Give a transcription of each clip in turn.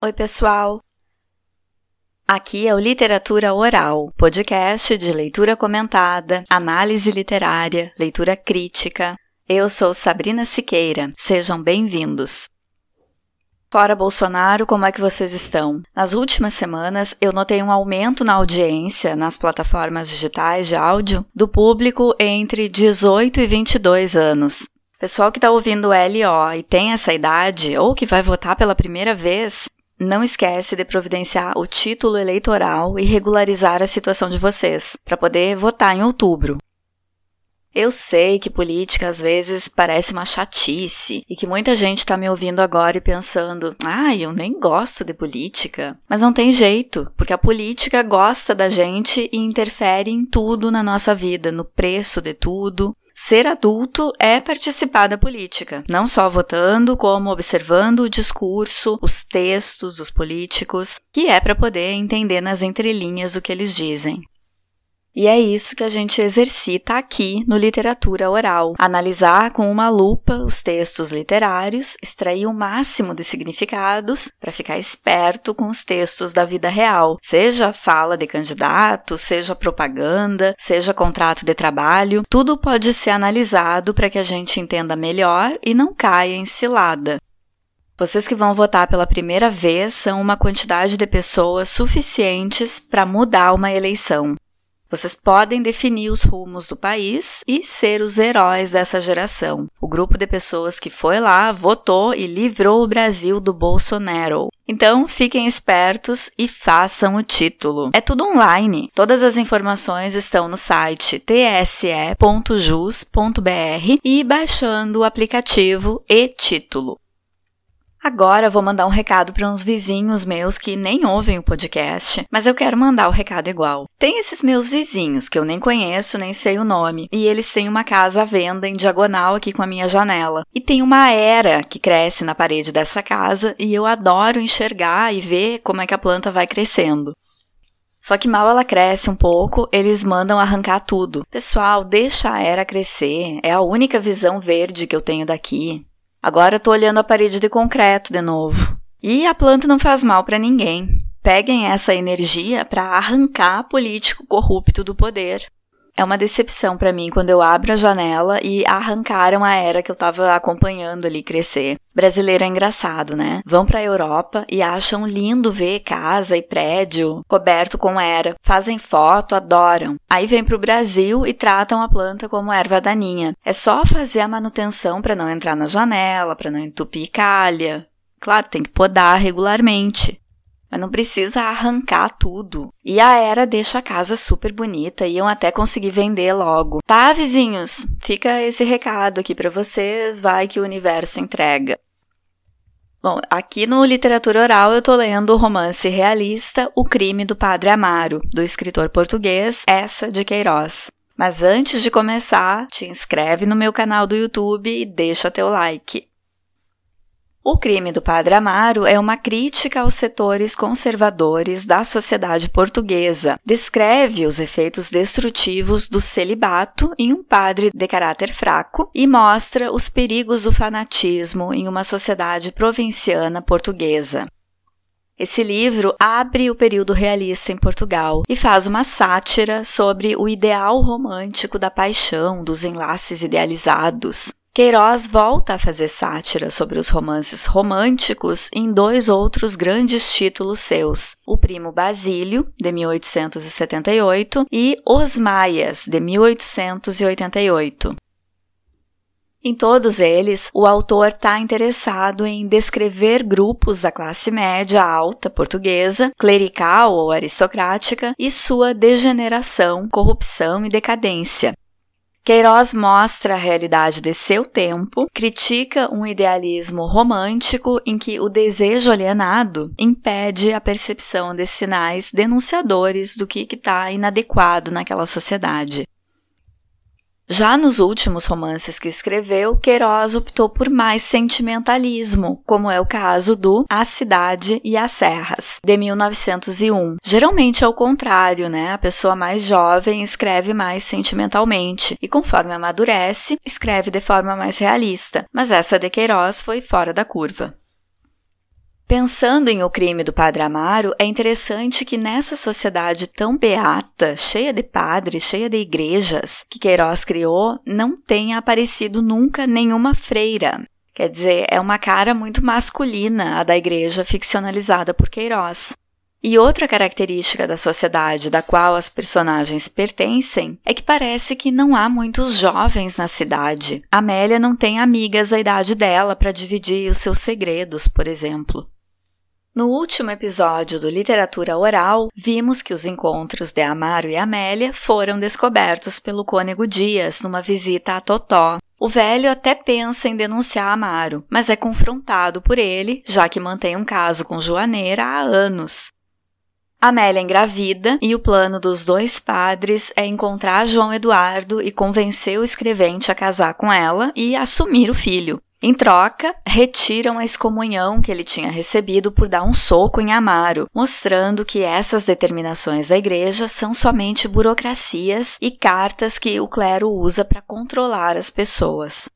Oi, pessoal! Aqui é o Literatura Oral, podcast de leitura comentada, análise literária, leitura crítica. Eu sou Sabrina Siqueira, sejam bem-vindos. Fora Bolsonaro, como é que vocês estão? Nas últimas semanas, eu notei um aumento na audiência nas plataformas digitais de áudio do público entre 18 e 22 anos. Pessoal que está ouvindo o LO e tem essa idade, ou que vai votar pela primeira vez, não esquece de providenciar o título eleitoral e regularizar a situação de vocês, para poder votar em outubro. Eu sei que política às vezes parece uma chatice e que muita gente está me ouvindo agora e pensando: ah, eu nem gosto de política. Mas não tem jeito, porque a política gosta da gente e interfere em tudo na nossa vida, no preço de tudo, Ser adulto é participar da política, não só votando, como observando o discurso, os textos dos políticos, que é para poder entender nas entrelinhas o que eles dizem. E é isso que a gente exercita aqui no Literatura Oral: analisar com uma lupa os textos literários, extrair o máximo de significados para ficar esperto com os textos da vida real, seja fala de candidato, seja propaganda, seja contrato de trabalho, tudo pode ser analisado para que a gente entenda melhor e não caia em cilada. Vocês que vão votar pela primeira vez são uma quantidade de pessoas suficientes para mudar uma eleição. Vocês podem definir os rumos do país e ser os heróis dessa geração. O grupo de pessoas que foi lá, votou e livrou o Brasil do Bolsonaro. Então, fiquem espertos e façam o título. É tudo online. Todas as informações estão no site tse.jus.br e baixando o aplicativo e título. Agora vou mandar um recado para uns vizinhos meus que nem ouvem o podcast, mas eu quero mandar o recado igual. Tem esses meus vizinhos que eu nem conheço, nem sei o nome, e eles têm uma casa à venda em diagonal aqui com a minha janela. E tem uma era que cresce na parede dessa casa e eu adoro enxergar e ver como é que a planta vai crescendo. Só que mal ela cresce um pouco, eles mandam arrancar tudo. Pessoal, deixa a era crescer, é a única visão verde que eu tenho daqui. Agora eu tô olhando a parede de concreto de novo. E a planta não faz mal para ninguém. Peguem essa energia para arrancar político corrupto do poder. É uma decepção para mim quando eu abro a janela e arrancaram a era que eu estava acompanhando ali crescer. Brasileiro é engraçado, né? Vão para a Europa e acham lindo ver casa e prédio coberto com era. Fazem foto, adoram. Aí vem para o Brasil e tratam a planta como erva daninha. É só fazer a manutenção para não entrar na janela, para não entupir calha. Claro, tem que podar regularmente. Mas não precisa arrancar tudo. E a Era deixa a casa super bonita, iam até conseguir vender logo. Tá, vizinhos? Fica esse recado aqui para vocês, vai que o universo entrega. Bom, aqui no Literatura Oral eu tô lendo o romance realista O Crime do Padre Amaro, do escritor português Essa de Queiroz. Mas antes de começar, te inscreve no meu canal do YouTube e deixa teu like. O crime do Padre Amaro é uma crítica aos setores conservadores da sociedade portuguesa. Descreve os efeitos destrutivos do celibato em um padre de caráter fraco e mostra os perigos do fanatismo em uma sociedade provinciana portuguesa. Esse livro abre o período realista em Portugal e faz uma sátira sobre o ideal romântico da paixão, dos enlaces idealizados. Queiroz volta a fazer sátira sobre os romances românticos em dois outros grandes títulos seus: O Primo Basílio, de 1878, e Os Maias, de 1888. Em todos eles, o autor está interessado em descrever grupos da classe média alta portuguesa, clerical ou aristocrática, e sua degeneração, corrupção e decadência, Queiroz mostra a realidade de seu tempo, critica um idealismo romântico em que o desejo alienado impede a percepção de sinais denunciadores do que está inadequado naquela sociedade. Já nos últimos romances que escreveu, Queiroz optou por mais sentimentalismo, como é o caso do A Cidade e as Serras, de 1901. Geralmente é o contrário, né? A pessoa mais jovem escreve mais sentimentalmente e, conforme amadurece, escreve de forma mais realista. Mas essa de Queiroz foi fora da curva. Pensando em O Crime do Padre Amaro, é interessante que nessa sociedade tão beata, cheia de padres, cheia de igrejas, que Queiroz criou, não tenha aparecido nunca nenhuma freira. Quer dizer, é uma cara muito masculina a da igreja ficcionalizada por Queiroz. E outra característica da sociedade da qual as personagens pertencem é que parece que não há muitos jovens na cidade. Amélia não tem amigas da idade dela para dividir os seus segredos, por exemplo. No último episódio do Literatura Oral, vimos que os encontros de Amaro e Amélia foram descobertos pelo cônego Dias numa visita a Totó. O velho até pensa em denunciar Amaro, mas é confrontado por ele, já que mantém um caso com Joaneira há anos. Amélia engravida e o plano dos dois padres é encontrar João Eduardo e convencer o escrevente a casar com ela e assumir o filho. Em troca, retiram a excomunhão que ele tinha recebido por dar um soco em Amaro, mostrando que essas determinações da igreja são somente burocracias e cartas que o clero usa para controlar as pessoas.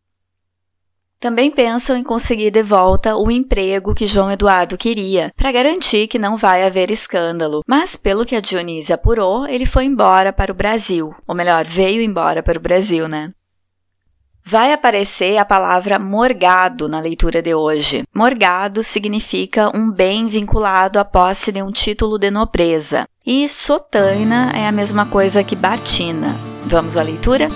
Também pensam em conseguir de volta o emprego que João Eduardo queria, para garantir que não vai haver escândalo. Mas, pelo que a Dionísia apurou, ele foi embora para o Brasil. Ou melhor, veio embora para o Brasil, né? Vai aparecer a palavra morgado na leitura de hoje. Morgado significa um bem vinculado à posse de um título de nobreza. E sotaina é a mesma coisa que batina. Vamos à leitura?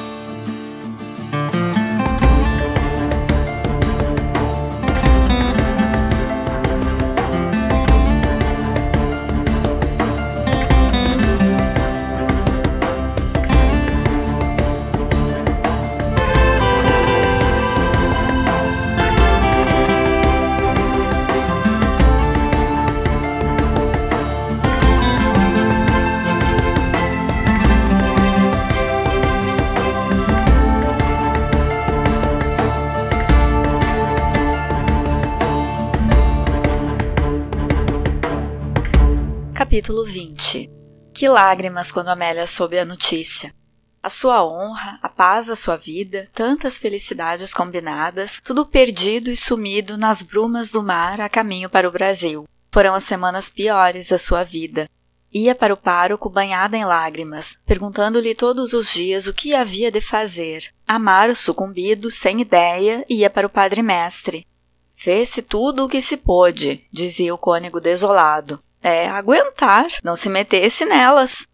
Capítulo 20 Que lágrimas quando Amélia soube a notícia. A sua honra, a paz da sua vida, tantas felicidades combinadas, tudo perdido e sumido nas brumas do mar a caminho para o Brasil. Foram as semanas piores da sua vida. Ia para o pároco banhada em lágrimas, perguntando-lhe todos os dias o que havia de fazer. Amaro, sucumbido, sem ideia, ia para o padre mestre. Fez-se tudo o que se pôde, dizia o cônego desolado é aguentar, não se metesse nelas.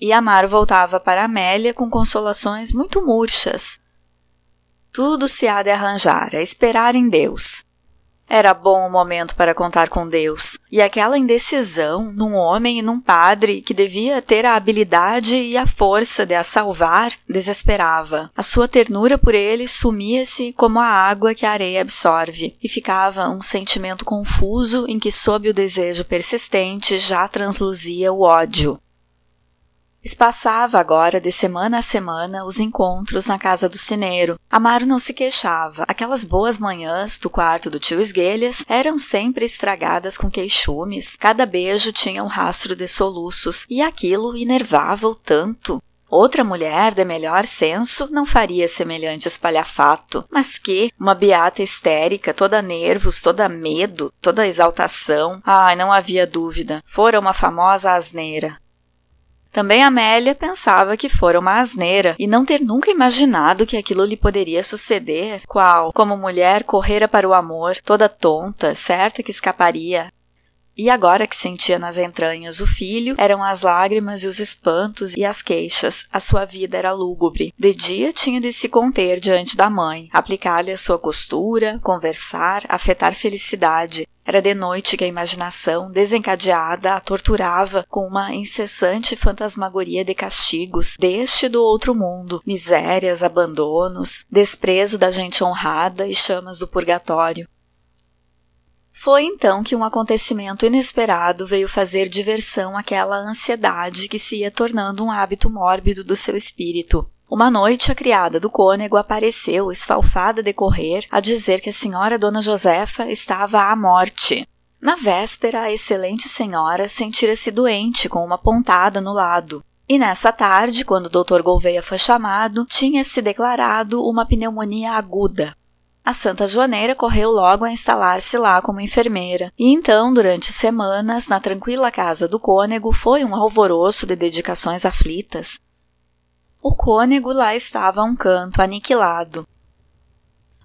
E Amaro voltava para Amélia com consolações muito murchas. Tudo se há de arranjar, é esperar em Deus. Era bom o momento para contar com Deus, e aquela indecisão num homem e num padre que devia ter a habilidade e a força de a salvar desesperava. A sua ternura por ele sumia-se como a água que a areia absorve, e ficava um sentimento confuso em que, sob o desejo persistente, já transluzia o ódio. Espaçava agora de semana a semana os encontros na casa do cineiro. Amaro não se queixava. Aquelas boas manhãs do quarto do tio Esguelhas eram sempre estragadas com queixumes. Cada beijo tinha um rastro de soluços e aquilo enervava-o tanto. Outra mulher de melhor senso não faria semelhante espalhafato, mas que, uma beata histérica, toda nervos, toda medo, toda exaltação, ai, não havia dúvida, fora uma famosa asneira. Também Amélia pensava que fora uma asneira e não ter nunca imaginado que aquilo lhe poderia suceder, qual, como mulher, correra para o amor, toda tonta, certa que escaparia. E agora que sentia nas entranhas o filho, eram as lágrimas e os espantos e as queixas. A sua vida era lúgubre. De dia tinha de se conter diante da mãe, aplicar-lhe a sua costura, conversar, afetar felicidade, era de noite que a imaginação, desencadeada, a torturava com uma incessante fantasmagoria de castigos deste e do outro mundo, misérias, abandonos, desprezo da gente honrada e chamas do purgatório. Foi então que um acontecimento inesperado veio fazer diversão àquela ansiedade que se ia tornando um hábito mórbido do seu espírito. Uma noite, a criada do cônego apareceu, esfalfada de correr, a dizer que a senhora Dona Josefa estava à morte. Na véspera, a excelente senhora sentira-se doente com uma pontada no lado. E nessa tarde, quando o Dr. Gouveia foi chamado, tinha se declarado uma pneumonia aguda. A Santa Joaneira correu logo a instalar-se lá como enfermeira, e então, durante semanas, na tranquila casa do cônego, foi um alvoroço de dedicações aflitas. O cônego lá estava a um canto, aniquilado.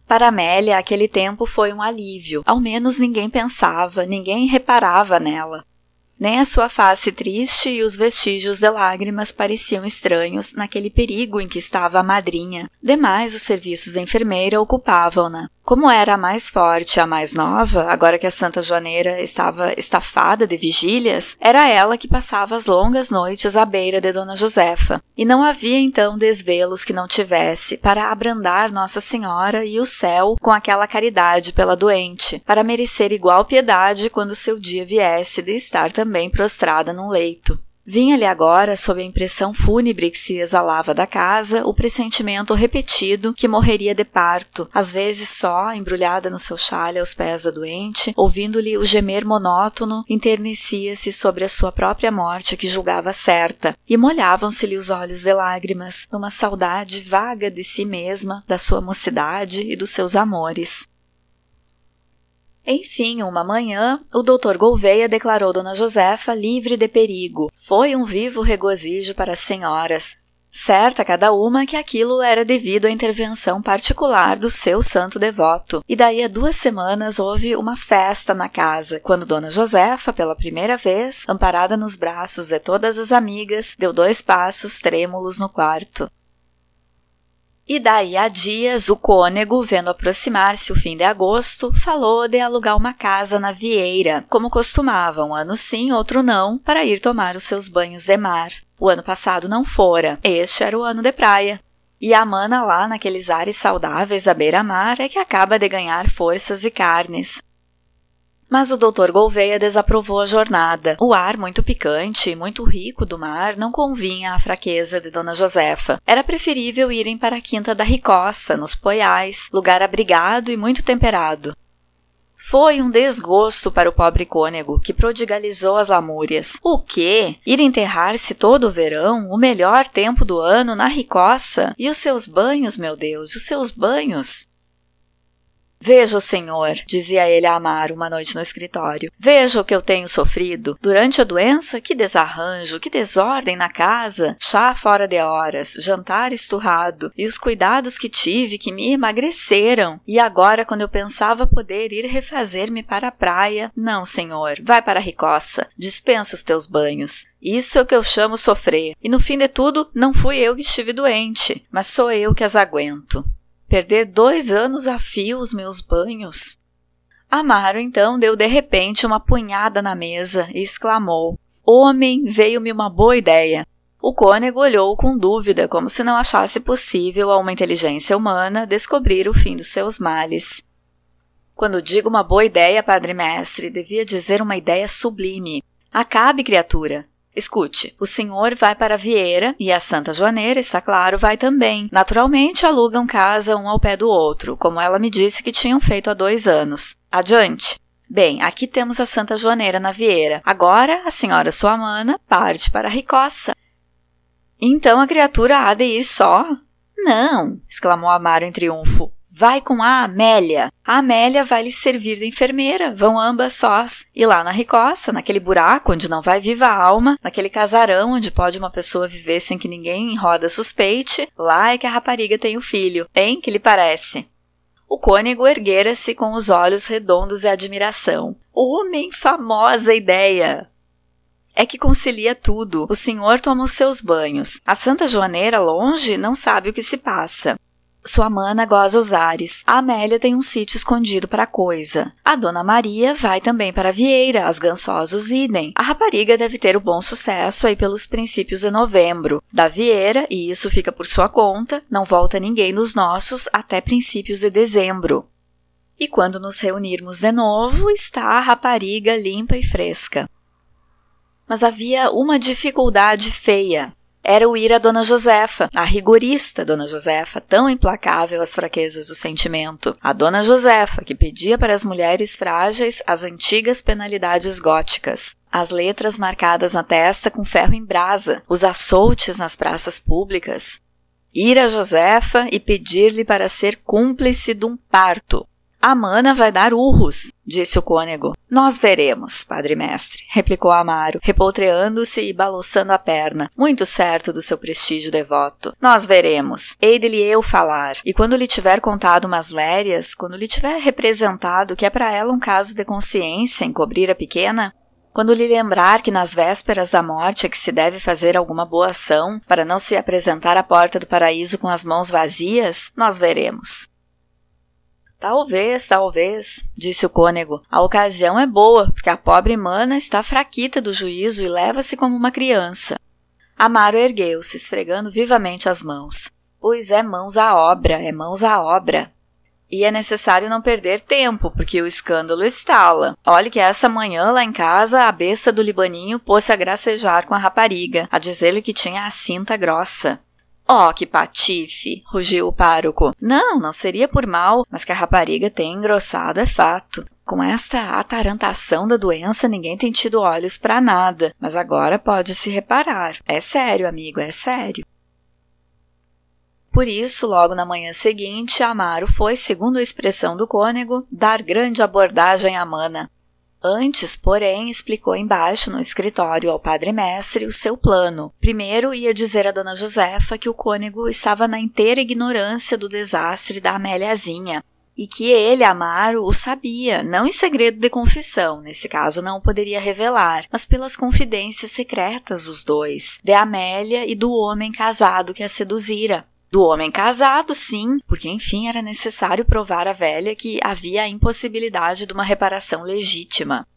Para Amélia, aquele tempo foi um alívio, ao menos ninguém pensava, ninguém reparava nela. Nem a sua face triste e os vestígios de lágrimas pareciam estranhos naquele perigo em que estava a madrinha. Demais, os serviços de enfermeira ocupavam-na. Como era a mais forte, a mais nova, agora que a Santa Joaneira estava estafada de vigílias, era ela que passava as longas noites à beira de Dona Josefa. E não havia então desvelos que não tivesse para abrandar Nossa Senhora e o céu com aquela caridade pela doente, para merecer igual piedade quando seu dia viesse de estar também prostrada num leito. Vinha-lhe agora, sob a impressão fúnebre que se exalava da casa, o pressentimento repetido que morreria de parto, às vezes só, embrulhada no seu chale aos pés da doente, ouvindo-lhe o gemer monótono, enternecia-se sobre a sua própria morte que julgava certa, e molhavam-se-lhe os olhos de lágrimas, numa saudade vaga de si mesma, da sua mocidade e dos seus amores. Enfim, uma manhã, o doutor Gouveia declarou Dona Josefa livre de perigo. Foi um vivo regozijo para as senhoras. Certa cada uma que aquilo era devido à intervenção particular do seu santo devoto. E daí a duas semanas houve uma festa na casa, quando Dona Josefa, pela primeira vez, amparada nos braços de todas as amigas, deu dois passos trêmulos no quarto. E daí a dias, o cônego, vendo aproximar-se o fim de agosto, falou de alugar uma casa na Vieira, como costumava, um ano sim, outro não, para ir tomar os seus banhos de mar. O ano passado não fora, este era o ano de praia. E a mana lá naqueles ares saudáveis à beira-mar é que acaba de ganhar forças e carnes. Mas o Dr. Gouveia desaprovou a jornada. O ar muito picante e muito rico do mar não convinha à fraqueza de Dona Josefa. Era preferível irem para a Quinta da Ricossa, nos Poiais, lugar abrigado e muito temperado. Foi um desgosto para o pobre cônego, que prodigalizou as lamúrias. O quê? Ir enterrar-se todo o verão, o melhor tempo do ano, na ricossa? E os seus banhos, meu Deus, os seus banhos? Veja o senhor, dizia ele a Amaro uma noite no escritório. Veja o que eu tenho sofrido. Durante a doença, que desarranjo, que desordem na casa. Chá fora de horas, jantar esturrado. E os cuidados que tive que me emagreceram. E agora, quando eu pensava poder ir refazer-me para a praia, não, senhor, vai para a ricossa. Dispensa os teus banhos. Isso é o que eu chamo sofrer. E no fim de tudo, não fui eu que estive doente, mas sou eu que as aguento. Perder dois anos a fio os meus banhos? Amaro então deu de repente uma punhada na mesa e exclamou: Homem, veio-me uma boa ideia. O cônego olhou com dúvida, como se não achasse possível a uma inteligência humana descobrir o fim dos seus males. Quando digo uma boa ideia, padre mestre, devia dizer uma ideia sublime. Acabe, criatura. Escute, o senhor vai para Vieira e a Santa Joaneira, está claro, vai também. Naturalmente, alugam casa um ao pé do outro, como ela me disse que tinham feito há dois anos. Adiante. Bem, aqui temos a Santa Joaneira na Vieira. Agora, a senhora sua mana parte para a Ricossa. Então a criatura há de ir só? Não! exclamou Amaro em triunfo. Vai com a Amélia. A Amélia vai lhe servir de enfermeira. Vão ambas sós. E lá na Ricossa, naquele buraco onde não vai viva a alma, naquele casarão onde pode uma pessoa viver sem que ninguém em roda suspeite, lá é que a rapariga tem o filho. Hein? Que lhe parece? O cônego erguera-se com os olhos redondos de admiração. Homem, famosa ideia! é que concilia tudo. O senhor toma os seus banhos. A Santa Joaneira, longe, não sabe o que se passa. Sua mana goza os ares. A Amélia tem um sítio escondido para a coisa. A Dona Maria vai também para a Vieira, as gansosos idem. A rapariga deve ter o bom sucesso aí pelos princípios de novembro. Da Vieira, e isso fica por sua conta, não volta ninguém dos nossos até princípios de dezembro. E quando nos reunirmos de novo, está a rapariga limpa e fresca. Mas havia uma dificuldade feia era o ir a Dona Josefa, a rigorista Dona Josefa, tão implacável às fraquezas do sentimento. A Dona Josefa, que pedia para as mulheres frágeis as antigas penalidades góticas. As letras marcadas na testa com ferro em brasa, os açoutes nas praças públicas, ir a Josefa e pedir-lhe para ser cúmplice de um parto. A mana vai dar urros, disse o cônego. Nós veremos, padre mestre, replicou Amaro, repoltreando-se e balouçando a perna, muito certo do seu prestígio devoto. Nós veremos. Hei de lhe eu falar, e quando lhe tiver contado umas lérias, quando lhe tiver representado que é para ela um caso de consciência encobrir a pequena, quando lhe lembrar que nas vésperas da morte é que se deve fazer alguma boa ação para não se apresentar à porta do paraíso com as mãos vazias, nós veremos. Talvez, talvez, disse o cônego. A ocasião é boa, porque a pobre mana está fraquita do juízo e leva-se como uma criança. Amaro ergueu-se, esfregando vivamente as mãos. Pois é mãos à obra, é mãos à obra. E é necessário não perder tempo, porque o escândalo estala. Olhe que essa manhã lá em casa a besta do Libaninho pôs-se a gracejar com a rapariga, a dizer-lhe que tinha a cinta grossa. Oh, que patife! rugiu o pároco. Não, não seria por mal, mas que a rapariga tem engrossado é fato. Com esta atarantação da doença, ninguém tem tido olhos para nada, mas agora pode se reparar. É sério, amigo, é sério. Por isso, logo na manhã seguinte, Amaro foi, segundo a expressão do cônego, dar grande abordagem à mana. Antes, porém, explicou embaixo no escritório ao padre-mestre o seu plano. Primeiro, ia dizer a dona Josefa que o cônego estava na inteira ignorância do desastre da Améliazinha, e que ele, Amaro, o sabia, não em segredo de confissão, nesse caso não poderia revelar, mas pelas confidências secretas dos dois, de Amélia e do homem casado que a seduzira do homem casado, sim, porque enfim era necessário provar à velha que havia a impossibilidade de uma reparação legítima.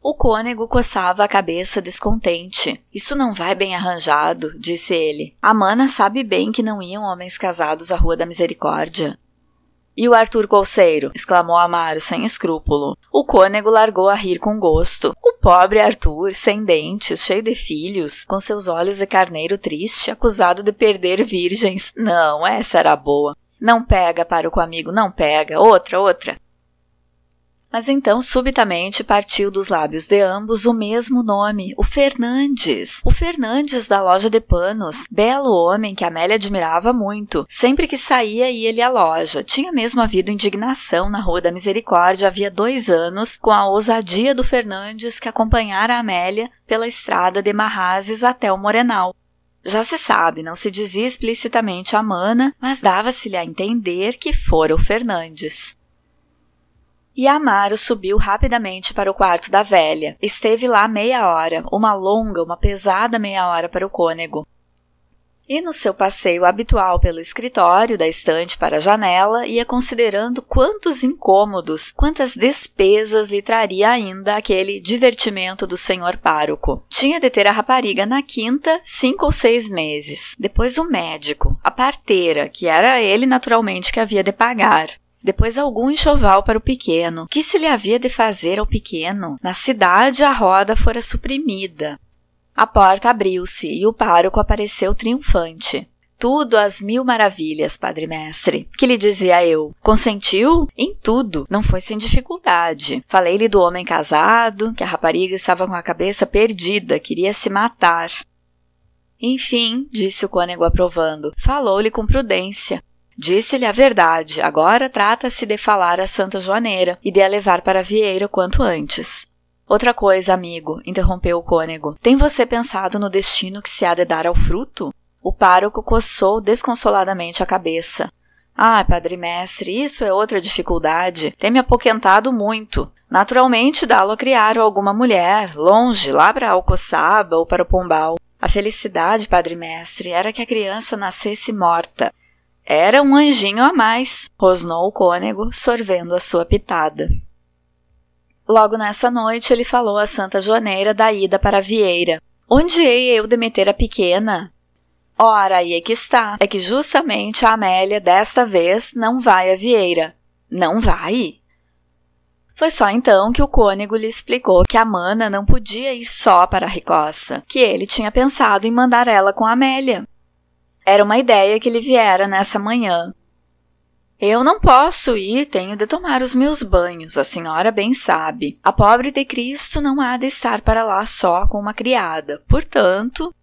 O cônego coçava a cabeça descontente. Isso não vai bem arranjado, disse ele. A mana sabe bem que não iam homens casados à Rua da Misericórdia. E o Arthur Colseiro? exclamou Amaro sem escrúpulo. O cônego largou a rir com gosto. O pobre Arthur, sem dentes, cheio de filhos, com seus olhos de carneiro triste, acusado de perder virgens. Não, essa era boa. Não pega, para o amigo, não pega. Outra, outra. Mas então, subitamente, partiu dos lábios de ambos o mesmo nome, o Fernandes. O Fernandes da loja de panos, belo homem que Amélia admirava muito. Sempre que saía, ia ele à loja. Tinha mesmo havido indignação na Rua da Misericórdia havia dois anos, com a ousadia do Fernandes que acompanhara Amélia pela estrada de Marrazes até o Morenal. Já se sabe, não se dizia explicitamente a Mana, mas dava-se-lhe a entender que fora o Fernandes. E Amaro subiu rapidamente para o quarto da velha. Esteve lá meia hora, uma longa, uma pesada meia hora para o cônego. E no seu passeio habitual pelo escritório, da estante para a janela, ia considerando quantos incômodos, quantas despesas lhe traria ainda aquele divertimento do senhor pároco. Tinha de ter a rapariga na quinta cinco ou seis meses. Depois o médico, a parteira, que era ele naturalmente que havia de pagar. Depois algum enxoval para o pequeno. Que se lhe havia de fazer ao pequeno? Na cidade a roda fora suprimida. A porta abriu-se e o pároco apareceu triunfante. Tudo às mil maravilhas, padre mestre. Que lhe dizia eu? Consentiu? Em tudo. Não foi sem dificuldade. Falei-lhe do homem casado, que a rapariga estava com a cabeça perdida, queria se matar. Enfim, disse o cônego aprovando, falou-lhe com prudência. Disse-lhe a verdade, agora trata-se de falar a Santa Joaneira e de a levar para Vieira quanto antes. Outra coisa, amigo, interrompeu o cônego. Tem você pensado no destino que se há de dar ao fruto? O pároco coçou desconsoladamente a cabeça. Ah, padre mestre, isso é outra dificuldade. Tem me apoquentado muito. Naturalmente, dá-lo a criar alguma mulher, longe, lá para Alcoçaba ou para o Pombal. A felicidade, padre mestre, era que a criança nascesse morta era um anjinho a mais, rosnou o cônego, sorvendo a sua pitada. Logo nessa noite ele falou a Santa Joaneira da ida para Vieira. Onde hei eu de meter a pequena? Ora, aí é que está. É que justamente a Amélia desta vez não vai a Vieira. Não vai? Foi só então que o cônego lhe explicou que a mana não podia ir só para a Ricossa, que ele tinha pensado em mandar ela com a Amélia. Era uma ideia que lhe viera nessa manhã. Eu não posso ir, tenho de tomar os meus banhos, a senhora bem sabe. A pobre de Cristo não há de estar para lá só com uma criada. Portanto.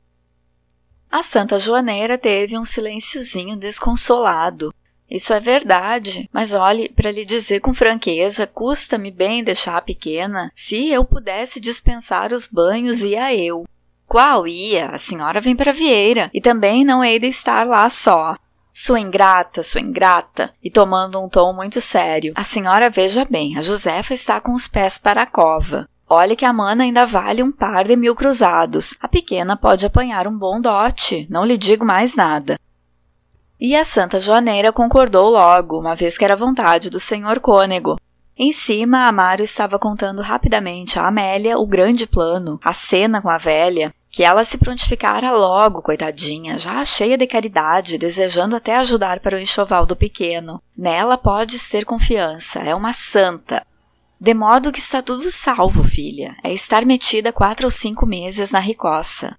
A Santa Joaneira teve um silenciozinho desconsolado. Isso é verdade, mas olhe, para lhe dizer com franqueza, custa-me bem deixar a pequena. Se eu pudesse dispensar os banhos, ia eu. Qual ia? A senhora vem para Vieira, e também não hei de estar lá só. Sua ingrata, sua ingrata, e tomando um tom muito sério. A senhora veja bem, a Josefa está com os pés para a cova. Olhe que a mana ainda vale um par de mil cruzados. A pequena pode apanhar um bom dote, não lhe digo mais nada. E a Santa Joaneira concordou logo, uma vez que era vontade do senhor cônego. Em cima, Amaro estava contando rapidamente a Amélia o grande plano, a cena com a velha, que ela se prontificara logo, coitadinha, já cheia de caridade, desejando até ajudar para o enxoval do pequeno. Nela podes ter confiança, é uma santa. De modo que está tudo salvo, filha. É estar metida quatro ou cinco meses na ricoça.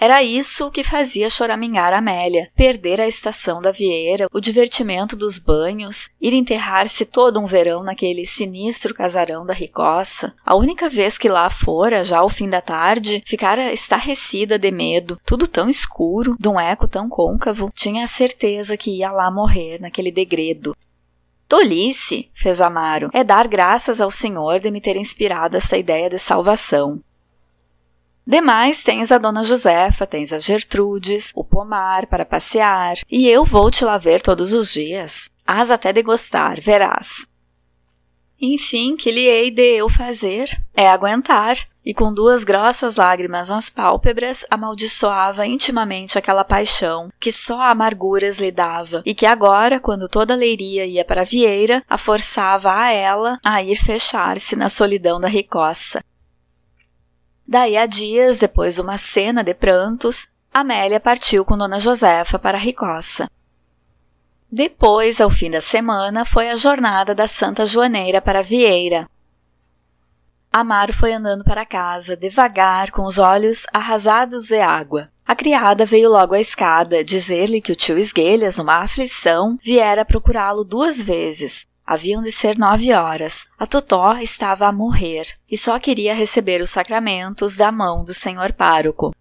Era isso que fazia choramingar Amélia, perder a estação da Vieira, o divertimento dos banhos, ir enterrar-se todo um verão naquele sinistro casarão da Ricoça. A única vez que lá fora, já ao fim da tarde, ficara estarrecida de medo, tudo tão escuro, de um eco tão côncavo, tinha a certeza que ia lá morrer naquele degredo, Tolice, fez Amaro, é dar graças ao Senhor de me ter inspirado essa ideia de salvação. Demais, tens a dona Josefa, tens a Gertrudes, o pomar para passear, e eu vou te lá ver todos os dias. Hás até de gostar, verás. Enfim, que lhe hei de eu fazer? É aguentar. E com duas grossas lágrimas nas pálpebras, amaldiçoava intimamente aquela paixão que só amarguras lhe dava e que agora, quando toda a leiria ia para a vieira, a forçava a ela a ir fechar-se na solidão da ricoça. Daí a dias, depois de uma cena de prantos, Amélia partiu com Dona Josefa para ricoça. Depois, ao fim da semana, foi a jornada da Santa Joaneira para Vieira. Amaro foi andando para casa, devagar, com os olhos arrasados de água. A criada veio logo à escada dizer-lhe que o tio Esguelhas, numa aflição, viera procurá-lo duas vezes. Haviam de ser nove horas. A Totó estava a morrer e só queria receber os sacramentos da mão do senhor pároco.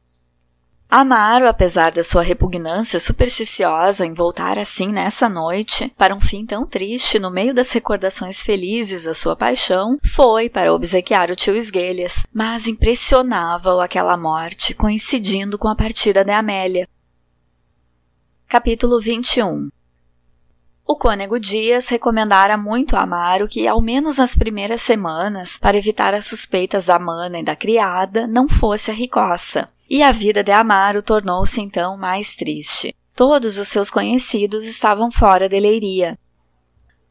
Amaro, apesar da sua repugnância supersticiosa em voltar assim nessa noite, para um fim tão triste no meio das recordações felizes da sua paixão, foi para obsequiar o tio Esguelhas, mas impressionava-o aquela morte, coincidindo com a partida de Amélia. Capítulo 21 o cônego Dias recomendara muito a Amaro que, ao menos nas primeiras semanas, para evitar as suspeitas da mana e da criada, não fosse a ricoça, e a vida de Amaro tornou-se então mais triste. Todos os seus conhecidos estavam fora de Leiria.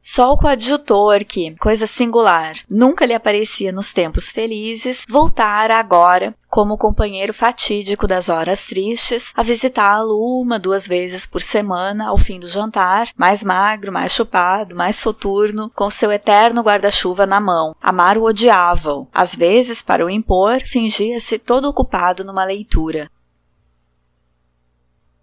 Só o coadjutor, que, coisa singular, nunca lhe aparecia nos tempos felizes, voltara agora, como companheiro fatídico das horas tristes, a visitá-lo uma, duas vezes por semana ao fim do jantar, mais magro, mais chupado, mais soturno, com seu eterno guarda-chuva na mão. Amaro odiava-o. Às vezes, para o impor, fingia-se todo ocupado numa leitura.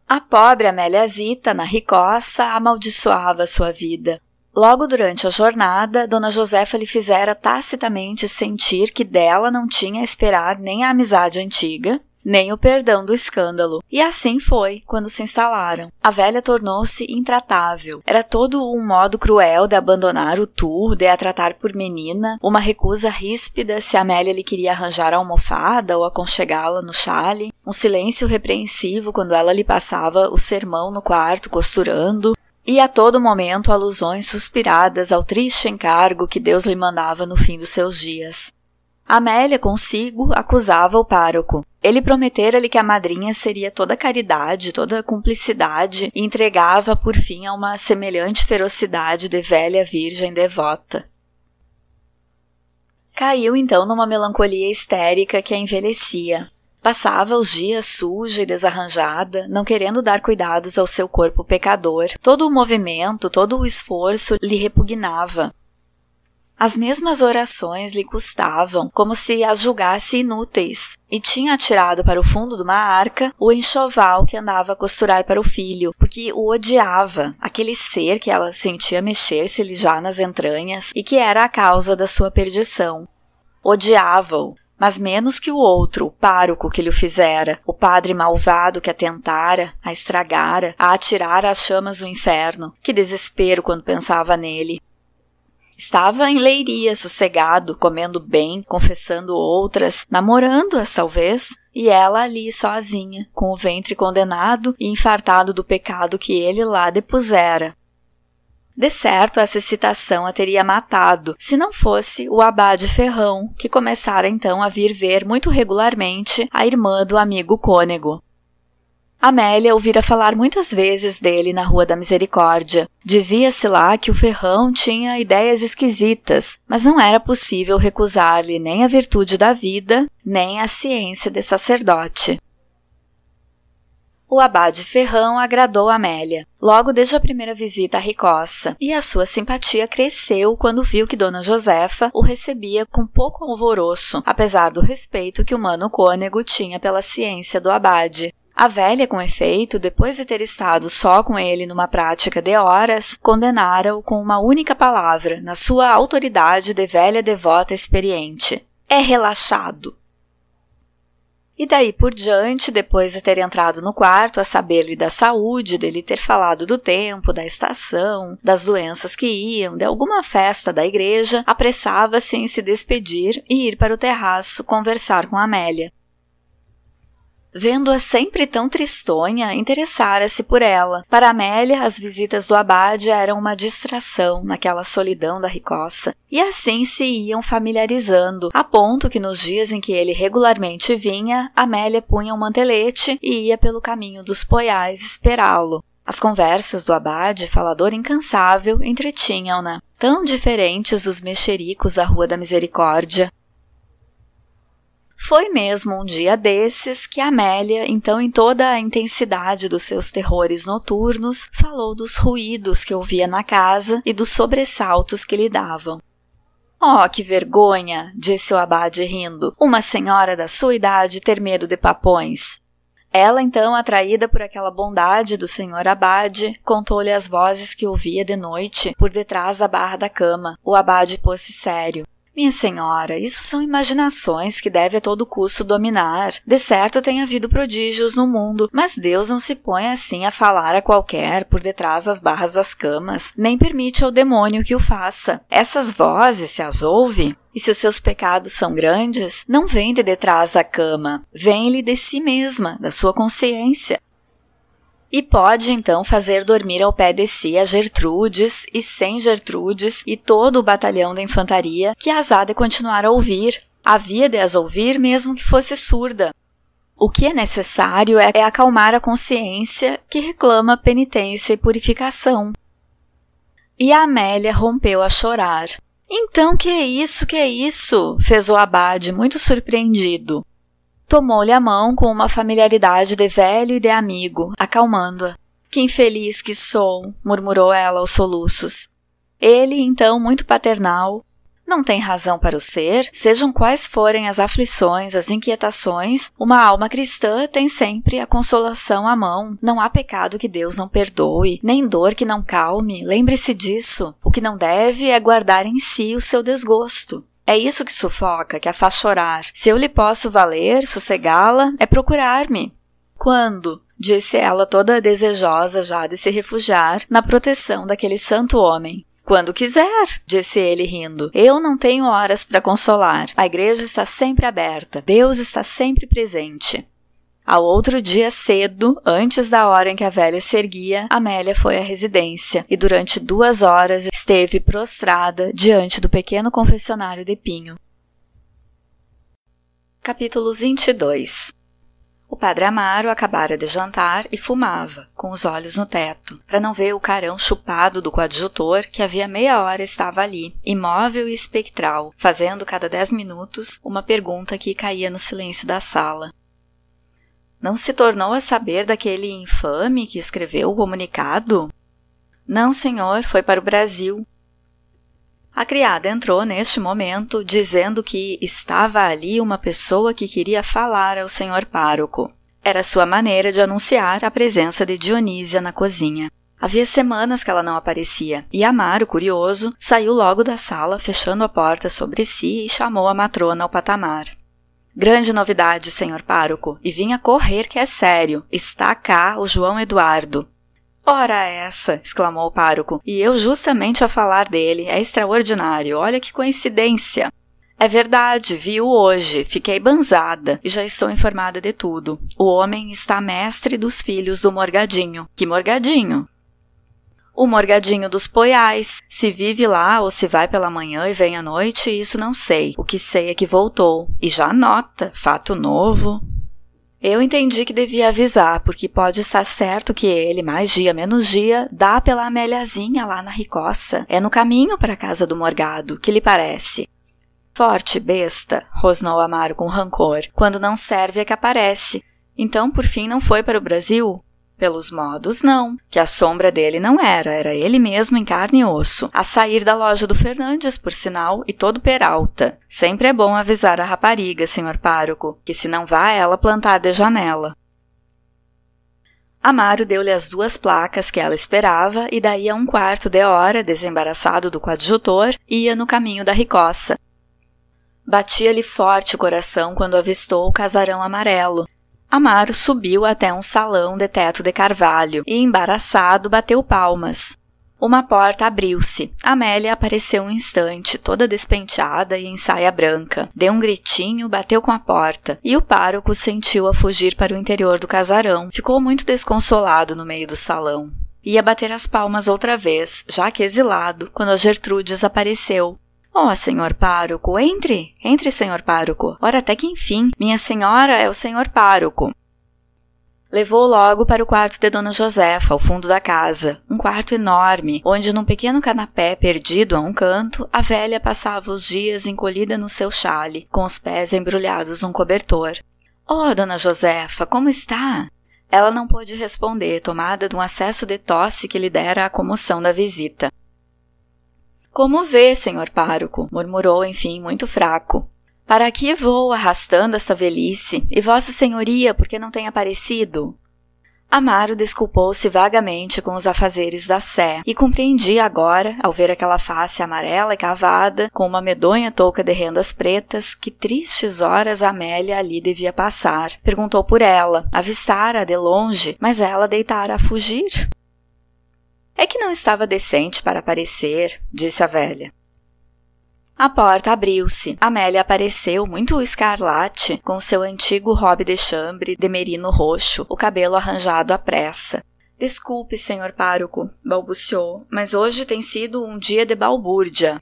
A pobre Amélia Zita, na ricoça, amaldiçoava sua vida. Logo durante a jornada, Dona Josefa lhe fizera tacitamente sentir que dela não tinha a esperar nem a amizade antiga, nem o perdão do escândalo. E assim foi quando se instalaram. A velha tornou-se intratável. Era todo um modo cruel de abandonar o tu, de a tratar por menina, uma recusa ríspida se Amélia lhe queria arranjar a almofada ou aconchegá-la no chale, um silêncio repreensivo quando ela lhe passava o sermão no quarto costurando, e a todo momento alusões suspiradas ao triste encargo que Deus lhe mandava no fim dos seus dias. Amélia consigo acusava o pároco. Ele prometera-lhe que a madrinha seria toda caridade, toda cumplicidade e entregava por fim a uma semelhante ferocidade de velha virgem devota. Caiu então numa melancolia histérica que a envelhecia. Passava os dias suja e desarranjada, não querendo dar cuidados ao seu corpo pecador. Todo o movimento, todo o esforço lhe repugnava. As mesmas orações lhe custavam, como se as julgasse inúteis, e tinha atirado para o fundo de uma arca o enxoval que andava a costurar para o filho, porque o odiava, aquele ser que ela sentia mexer-se-lhe já nas entranhas e que era a causa da sua perdição. Odiava-o, mas menos que o outro, o pároco que lhe fizera, o padre malvado que a tentara, a estragara, a atirara às chamas do inferno. Que desespero quando pensava nele. Estava em leiria, sossegado, comendo bem, confessando outras, namorando-as talvez, e ela ali sozinha, com o ventre condenado e infartado do pecado que ele lá depusera. De certo, essa excitação a teria matado, se não fosse o abade Ferrão, que começara então a vir ver muito regularmente a irmã do amigo cônego. Amélia ouvira falar muitas vezes dele na Rua da Misericórdia. Dizia-se lá que o Ferrão tinha ideias esquisitas, mas não era possível recusar-lhe nem a virtude da vida, nem a ciência de sacerdote. O abade Ferrão agradou Amélia, logo desde a primeira visita à Ricossa, e a sua simpatia cresceu quando viu que Dona Josefa o recebia com pouco alvoroço, apesar do respeito que o mano cônego tinha pela ciência do abade. A velha, com efeito, depois de ter estado só com ele numa prática de horas, condenara-o com uma única palavra, na sua autoridade de velha devota experiente: é relaxado. E daí por diante, depois de ter entrado no quarto a saber-lhe da saúde, dele ter falado do tempo, da estação, das doenças que iam, de alguma festa da igreja, apressava-se em se despedir e ir para o terraço conversar com Amélia. Vendo-a sempre tão tristonha, interessara-se por ela. Para Amélia, as visitas do abade eram uma distração naquela solidão da ricoça, e assim se iam familiarizando, a ponto que nos dias em que ele regularmente vinha, Amélia punha um mantelete e ia pelo caminho dos poiais esperá-lo. As conversas do abade, falador incansável, entretinham-na. Tão diferentes os mexericos da Rua da Misericórdia, foi mesmo um dia desses que Amélia, então em toda a intensidade dos seus terrores noturnos, falou dos ruídos que ouvia na casa e dos sobressaltos que lhe davam. Oh, que vergonha! disse o abade rindo. Uma senhora da sua idade ter medo de papões. Ela, então, atraída por aquela bondade do senhor abade, contou-lhe as vozes que ouvia de noite por detrás da barra da cama. O abade pôs-se sério. Minha senhora, isso são imaginações que deve a todo custo dominar. De certo tem havido prodígios no mundo, mas Deus não se põe assim a falar a qualquer por detrás das barras das camas, nem permite ao demônio que o faça. Essas vozes, se as ouve, e se os seus pecados são grandes, não vêm de detrás da cama, vêm-lhe de si mesma, da sua consciência e pode então fazer dormir ao pé de si a Gertrudes e sem Gertrudes e todo o batalhão da infantaria que as há de continuar a ouvir. Havia de as ouvir mesmo que fosse surda. O que é necessário é acalmar a consciência que reclama penitência e purificação. E a Amélia rompeu a chorar. Então, que é isso, que é isso? fez o abade, muito surpreendido. Tomou-lhe a mão com uma familiaridade de velho e de amigo, acalmando-a. Que infeliz que sou, murmurou ela aos soluços. Ele, então, muito paternal, não tem razão para o ser, sejam quais forem as aflições, as inquietações, uma alma cristã tem sempre a consolação à mão. Não há pecado que Deus não perdoe, nem dor que não calme. Lembre-se disso. O que não deve é guardar em si o seu desgosto. É isso que sufoca, que a faz chorar. Se eu lhe posso valer, sossegá-la, é procurar-me. Quando? disse ela, toda desejosa já de se refugiar na proteção daquele santo homem. Quando quiser, disse ele rindo. Eu não tenho horas para consolar. A igreja está sempre aberta. Deus está sempre presente. Ao outro dia cedo, antes da hora em que a velha se erguia, Amélia foi à residência e durante duas horas esteve prostrada diante do pequeno confessionário de Pinho. Capítulo 22 O padre Amaro acabara de jantar e fumava, com os olhos no teto, para não ver o carão chupado do coadjutor que havia meia hora estava ali, imóvel e espectral, fazendo cada dez minutos uma pergunta que caía no silêncio da sala. Não se tornou a saber daquele infame que escreveu o comunicado? Não, senhor, foi para o Brasil. A criada entrou neste momento, dizendo que estava ali uma pessoa que queria falar ao senhor pároco. Era sua maneira de anunciar a presença de Dionísia na cozinha. Havia semanas que ela não aparecia, e Amaro, curioso, saiu logo da sala, fechando a porta sobre si e chamou a matrona ao patamar. Grande novidade, senhor pároco, e vinha correr que é sério. Está cá o João Eduardo. Ora essa! exclamou o pároco. E eu justamente a falar dele. É extraordinário. Olha que coincidência. É verdade, vi-o hoje, fiquei banzada e já estou informada de tudo. O homem está mestre dos filhos do Morgadinho. Que Morgadinho? O Morgadinho dos Poiais. Se vive lá ou se vai pela manhã e vem à noite, isso não sei. O que sei é que voltou. E já nota, fato novo. Eu entendi que devia avisar, porque pode estar certo que ele, mais dia menos dia, dá pela Améliazinha lá na Ricossa. É no caminho para a casa do Morgado, que lhe parece? Forte, besta, rosnou Amaro com rancor. Quando não serve é que aparece. Então, por fim, não foi para o Brasil? Pelos modos, não. Que a sombra dele não era, era ele mesmo em carne e osso. A sair da loja do Fernandes, por sinal, e todo peralta. Sempre é bom avisar a rapariga, senhor pároco, que se não vá ela plantar de janela. Amaro deu-lhe as duas placas que ela esperava e daí a um quarto de hora, desembaraçado do coadjutor, ia no caminho da Ricossa, Batia-lhe forte o coração quando avistou o casarão amarelo. Amaro subiu até um salão de teto de carvalho e, embaraçado, bateu palmas. Uma porta abriu-se. Amélia apareceu um instante, toda despenteada e em saia branca. Deu um gritinho, bateu com a porta, e o pároco sentiu a fugir para o interior do casarão. Ficou muito desconsolado no meio do salão. Ia bater as palmas outra vez, já que exilado, quando a Gertrudes apareceu. Ó, oh, senhor pároco, entre, entre, senhor pároco. Ora, até que enfim, minha senhora é o senhor pároco. Levou logo para o quarto de Dona Josefa, ao fundo da casa, um quarto enorme, onde num pequeno canapé perdido a um canto, a velha passava os dias encolhida no seu chale, com os pés embrulhados num cobertor. Oh, Dona Josefa, como está? Ela não pôde responder, tomada de um acesso de tosse que lhe dera a comoção da visita. Como vê, senhor pároco, murmurou, enfim, muito fraco. Para que vou arrastando esta velhice? E Vossa Senhoria, por que não tem aparecido? Amaro desculpou-se vagamente com os afazeres da Sé e compreendia agora, ao ver aquela face amarela e cavada, com uma medonha touca de rendas pretas, que tristes horas Amélia ali devia passar. Perguntou por ela, avistara de longe, mas ela deitara a fugir. É que não estava decente para aparecer, disse a velha. A porta abriu-se. Amélia apareceu, muito escarlate, com seu antigo robe de chambre de merino roxo, o cabelo arranjado à pressa. Desculpe, senhor pároco, balbuciou, mas hoje tem sido um dia de balbúrdia.